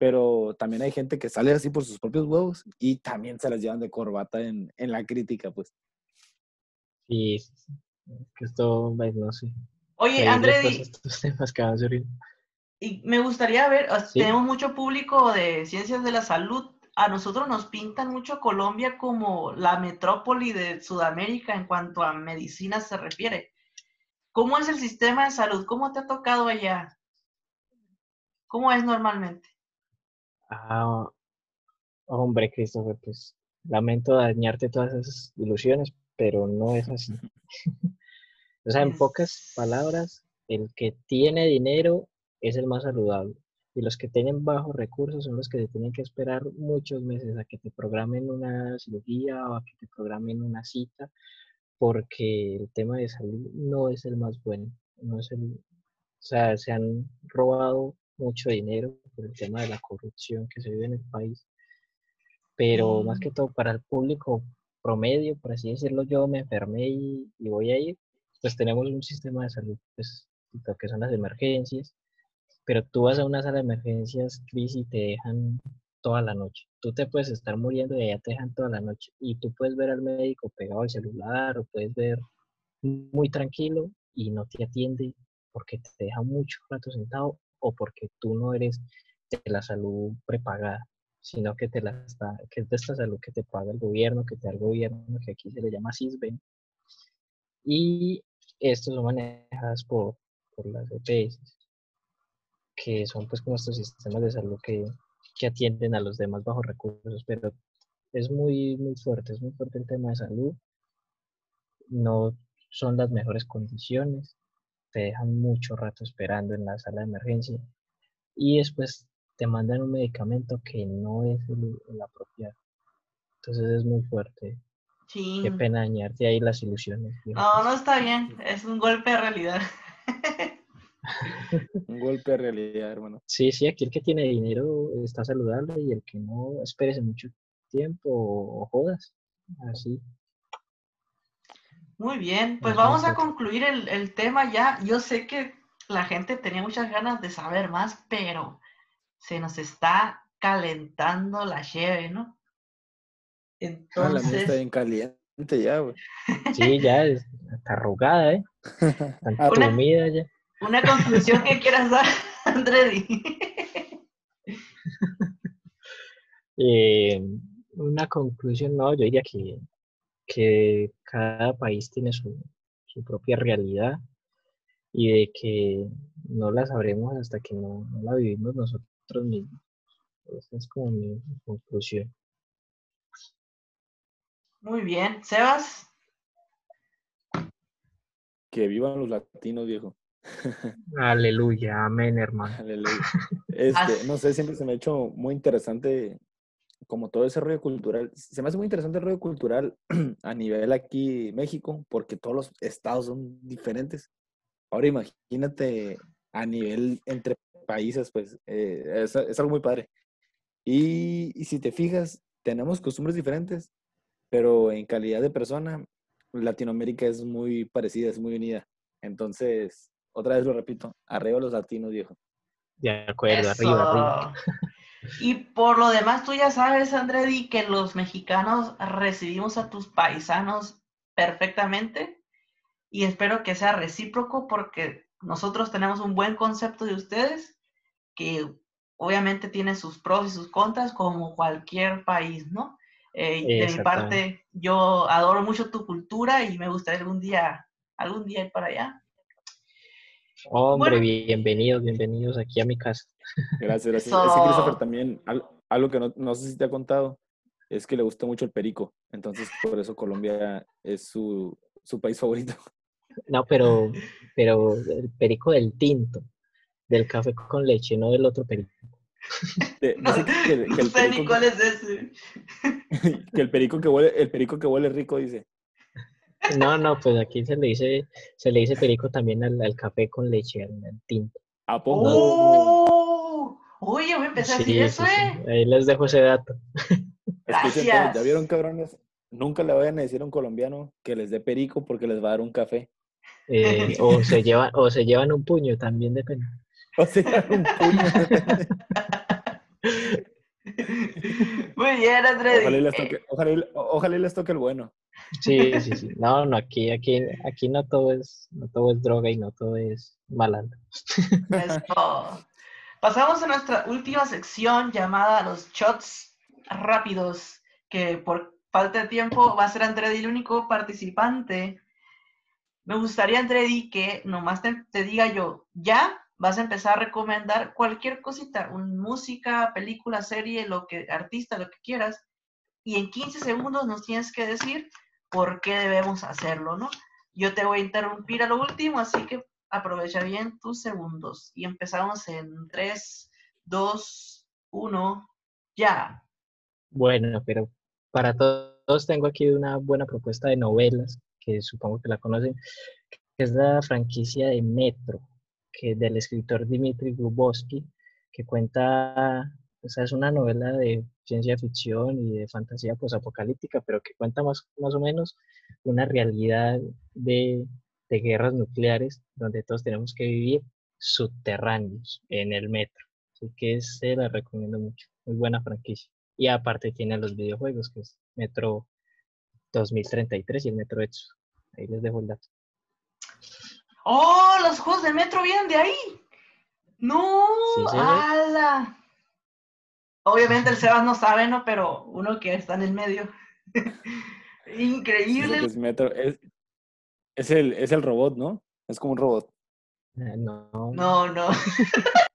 pero también hay gente que sale así por sus propios huevos y también se las llevan de corbata en, en la crítica, pues. Sí, que esto, no sé. Oye, Andrés, y me gustaría ver, tenemos mucho público de ciencias de la salud a nosotros nos pintan mucho Colombia como la metrópoli de Sudamérica en cuanto a medicina se refiere. ¿Cómo es el sistema de salud? ¿Cómo te ha tocado allá? ¿Cómo es normalmente? Ah, hombre, Christopher, pues lamento dañarte todas esas ilusiones, pero no es así. o sea, en pocas palabras, el que tiene dinero es el más saludable. Y los que tienen bajos recursos son los que se tienen que esperar muchos meses a que te programen una cirugía o a que te programen una cita, porque el tema de salud no es el más bueno. No es el, o sea, se han robado mucho dinero por el tema de la corrupción que se vive en el país. Pero más que todo para el público promedio, por así decirlo, yo me enfermé y, y voy a ir, pues tenemos un sistema de salud, pues, que son las emergencias, pero tú vas a una sala de emergencias, Cris, y te dejan toda la noche. Tú te puedes estar muriendo y allá te dejan toda la noche. Y tú puedes ver al médico pegado al celular o puedes ver muy tranquilo y no te atiende porque te deja mucho rato sentado o porque tú no eres de la salud prepagada, sino que, te la está, que es de esta salud que te paga el gobierno, que te da el gobierno, que aquí se le llama CISBEN. Y estos son manejadas por, por las EPS que son pues como estos sistemas de salud que, que atienden a los demás bajos recursos, pero es muy, muy fuerte, es muy fuerte el tema de salud. No son las mejores condiciones, te dejan mucho rato esperando en la sala de emergencia y después te mandan un medicamento que no es el, el apropiado. Entonces es muy fuerte. Sí. Qué pena dañarte ahí las ilusiones. No, no está bien, es un golpe de realidad. Un golpe de realidad, hermano. Sí, sí, aquí el que tiene dinero está saludable y el que no, espérese mucho tiempo o jodas. Así. Muy bien, pues Ajá, vamos a concluir el, el tema ya. Yo sé que la gente tenía muchas ganas de saber más, pero se nos está calentando la cheve, ¿no? Ah, la mía está Entonces, bien caliente ya, güey. Sí, ya es- está arrugada, ¿eh? Está Una- entumida ya. una conclusión que quieras dar, Andredi. Eh, una conclusión, no, yo diría que, que cada país tiene su, su propia realidad y de que no la sabremos hasta que no, no la vivimos nosotros mismos. Esa es como mi, conclusión. Muy bien, Sebas. Que vivan los latinos, viejo. Aleluya, amén, hermano. Aleluya. Este, no sé, siempre se me ha hecho muy interesante como todo ese rollo cultural. Se me hace muy interesante el rollo cultural a nivel aquí México, porque todos los estados son diferentes. Ahora imagínate a nivel entre países, pues eh, es, es algo muy padre. Y, y si te fijas, tenemos costumbres diferentes, pero en calidad de persona, Latinoamérica es muy parecida, es muy unida. Entonces, otra vez lo repito, arriba los latinos, viejo. De acuerdo, arriba, arriba. Y por lo demás, tú ya sabes, Andredi, que los mexicanos recibimos a tus paisanos perfectamente y espero que sea recíproco porque nosotros tenemos un buen concepto de ustedes que obviamente tiene sus pros y sus contras como cualquier país, ¿no? Eh, de mi parte, yo adoro mucho tu cultura y me gustaría algún día, algún día ir para allá. Hombre, Bueno. bienvenidos, bienvenidos aquí a mi casa. Gracias, gracias. Que Christopher también, al- algo que no, no sé si te ha contado, es que le gusta mucho el perico. Entonces, por eso Colombia es su, su país favorito. No, pero, pero el perico del tinto, del café con leche, no del otro perico. De- dice que, que- que No el ni perico, cuál es ese. que el perico que huele, el perico que huele rico, dice. No, no, pues aquí se le dice, se le dice perico también al, al café con leche, al, al tinto. ¿A poco? ¡Oh! Uy, yo me empecé a decir Sí, eso, sí, sí. ¿eh? Ahí les dejo ese dato. Escuchen Gracias. ¿Ya vieron, cabrones? Nunca le vayan a decir a un colombiano que les dé perico porque les va a dar un café. Eh, o se llevan, o se llevan un puño, también depende. O sea, un puño. Muy bien, Andrés. Ojalá y les toque, ojalá ojalá y les toque el bueno. Sí, sí, sí. No, no, aquí, aquí, aquí no todo es, no todo es droga y no todo es malandro. Pasamos a nuestra última sección llamada los shots rápidos, que por falta de tiempo va a ser Andredi el único participante. Me gustaría, Andredi, que nomás te, te diga yo, ya vas a empezar a recomendar cualquier cosita, un, música, película, serie, lo que, artista, lo que quieras, y en 15 segundos nos tienes que decir por qué debemos hacerlo, ¿no? Yo te voy a interrumpir a lo último, así que aprovecha bien tus segundos. Y empezamos en 3, 2, 1, ya. Bueno, pero para todos tengo aquí una buena propuesta de novelas, que supongo que la conocen, que es la franquicia de Metro, que del escritor Dimitri Glubowski, que cuenta, o sea, es una novela de ciencia ficción y de fantasía posapocalíptica, pero que cuenta más, más o menos una realidad de, de guerras nucleares donde todos tenemos que vivir subterráneos en el metro. Así que se la recomiendo mucho. Muy buena franquicia. Y aparte tiene los videojuegos, que es Metro 2033 y el Metro Exo. Ahí les dejo el dato. ¡Oh! Los juegos de Metro vienen de ahí. ¡No! Sí. ¡Hala! Obviamente el Sebas no sabe, ¿no? Pero uno que está en el medio. Increíble. es, metro- es- es el, es el robot, ¿no? Es como un robot. Ah, No, No, no.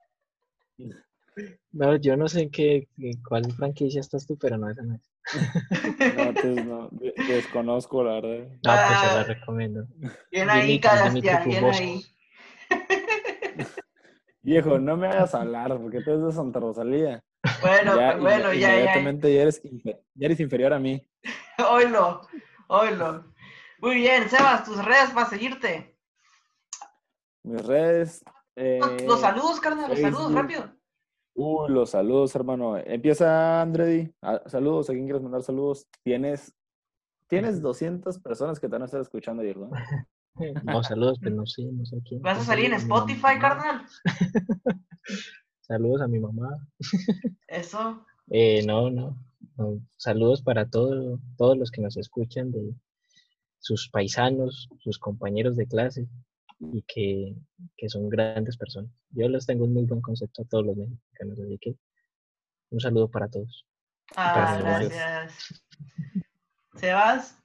no, yo no sé en qué, en cuál franquicia estás tú, pero no, esa no es. No, entonces no, de- desconozco, la verdad. No, pues se la Ah. recomiendo. Bien ahí, Dimitri bien ahí. Viejo, no me hagas hablar, porque tú eres de Santa Rosalía. Bueno, Ya, pues bueno, ya, ya. Inmediatamente ya eres, ya eres inferior a mí. Oilo, oilo. Muy bien, Sebas, tus redes para seguirte. Mis redes. eh, Los saludos, carnal, los saludos, rápido. Uy, los saludos, hermano. Empieza, Andredi. Ah, saludos, ¿a quién quieres mandar saludos? Tienes, tienes 200 personas que te van a estar escuchando, viejo. No, saludos, pues no sé, no sé quién. ¿Vas a salir en Spotify, carnal? Saludos a mi mamá. Eso. Eh, no, no, no. Saludos para todo- todos los que nos escuchan, de sus paisanos, sus compañeros de clase y que, que son grandes personas. Yo les tengo un muy buen concepto a todos los mexicanos, así que un saludo para todos. Ah, Gracias. gracias. Sebas,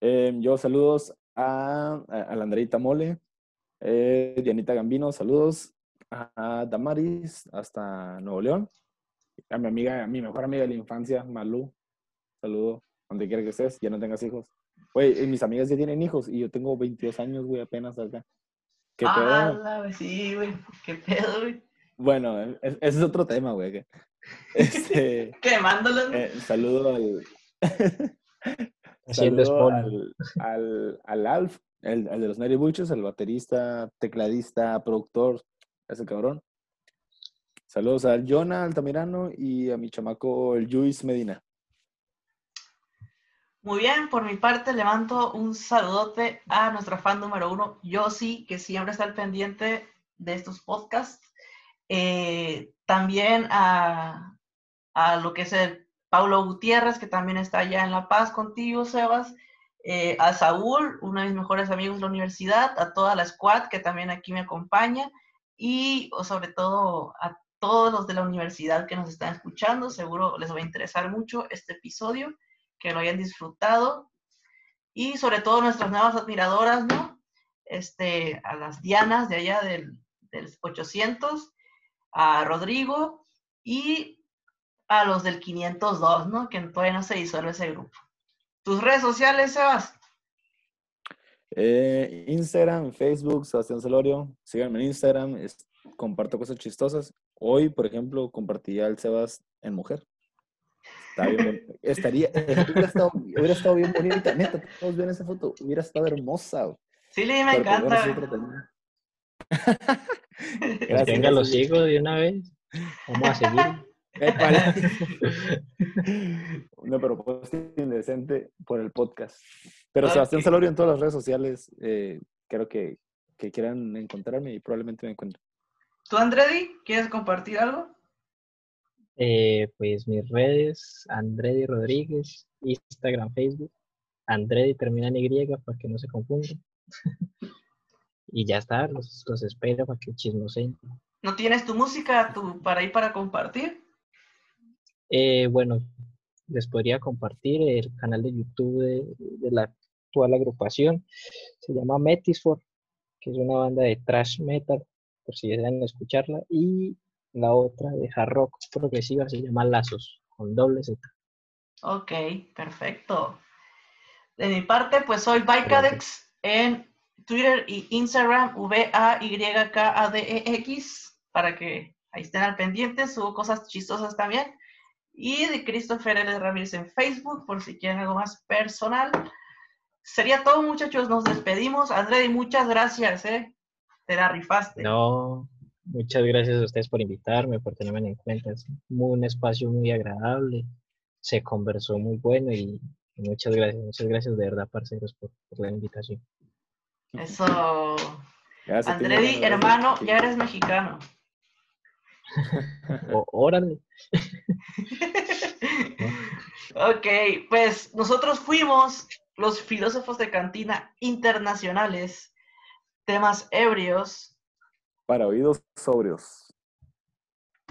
Eh, yo saludos a, a, a la Andreita Mole, eh, Dianita Gambino, saludos a Damaris hasta Nuevo León, a mi amiga, a mi mejor amiga de la infancia, Malú, saludo donde quiera que estés, ya no tengas hijos. Güey, y mis amigas ya tienen hijos y yo tengo 22 años, güey, apenas acá. ¿Qué ah, pedo? la- sí, güey. ¿Qué pedo, güey? Bueno, e- ese es otro tema, güey. Este, Quemándolos. eh, saludo al... Saludo al, al, al Alf, el, el de los Butchers, el baterista, tecladista, productor, ese cabrón. Saludos al Jonah Altamirano y a mi chamaco, el Luis Medina. Muy bien, por mi parte levanto un saludote a nuestra fan número uno, Yossi, que siempre está al pendiente de estos podcasts. Eh, también a, a lo que es el Paulo Gutiérrez, que también está allá en La Paz contigo, Sebas. Eh, a Saúl, uno de mis mejores amigos de la universidad, a toda la squad que también aquí me acompaña y sobre todo a todos los de la universidad que nos están escuchando. Seguro les va a interesar mucho este episodio que lo hayan disfrutado y sobre todo nuestras nuevas admiradoras, ¿no? Este, a las Dianas de allá del, del 800, a Rodrigo y a los del 502, ¿no? Que todavía no se disuelve ese grupo. ¿Tus redes sociales, Sebas? Eh, Instagram, Facebook, Sebastián Celorio. Síganme en Instagram, es- comparto cosas chistosas. Hoy, por ejemplo, compartí al Sebas en mujer. Está bien Estaría, hubiera, estado, hubiera estado bien bonita. Neta, todos ven esa foto. Hubiera estado hermosa. Sí, me Pero, pues, encanta. Gracias, venga, los sigo de una vez. Vamos a seguir. Épale. Una propuesta indecente por el podcast. Pero Sebastián Ok. Celorio en todas las redes sociales, eh, creo que, que quieran encontrarme y probablemente me encuentren. ¿Tú, Andredi, quieres compartir algo? Eh, pues mis redes, Andredi Rodríguez, Instagram, Facebook. Andredi termina en Y para que no se confundan. y ya está, los, los espero para que chismoseen. ¿No tienes tu música tu, para ir para compartir? Eh, bueno, les podría compartir el canal de YouTube de, de la actual agrupación. Se llama Metisfor, que es una banda de thrash metal, por si desean escucharla. Y la otra de hard rock progresiva se llama Lazos, con doble Z. Ok, perfecto. De mi parte, pues soy Bycadex en Twitter y Instagram, V-A-Y-K-A-D-E-X, para que ahí estén al pendiente, subo cosas chistosas también. Y de Christopher L. Ramírez en Facebook, por si quieren algo más personal. Sería todo, muchachos, nos despedimos. André, muchas gracias, ¿eh? Te la rifaste. No, muchas gracias a ustedes por invitarme, por tenerme en cuenta. Es un espacio muy agradable, se conversó muy bueno y muchas gracias, muchas gracias de verdad, parceros, por, por la invitación. Eso. Andredi, hermano, ya eres mexicano. órale. Ok, pues nosotros fuimos los filósofos de cantina internacionales, temas ebrios. Para oídos sobrios.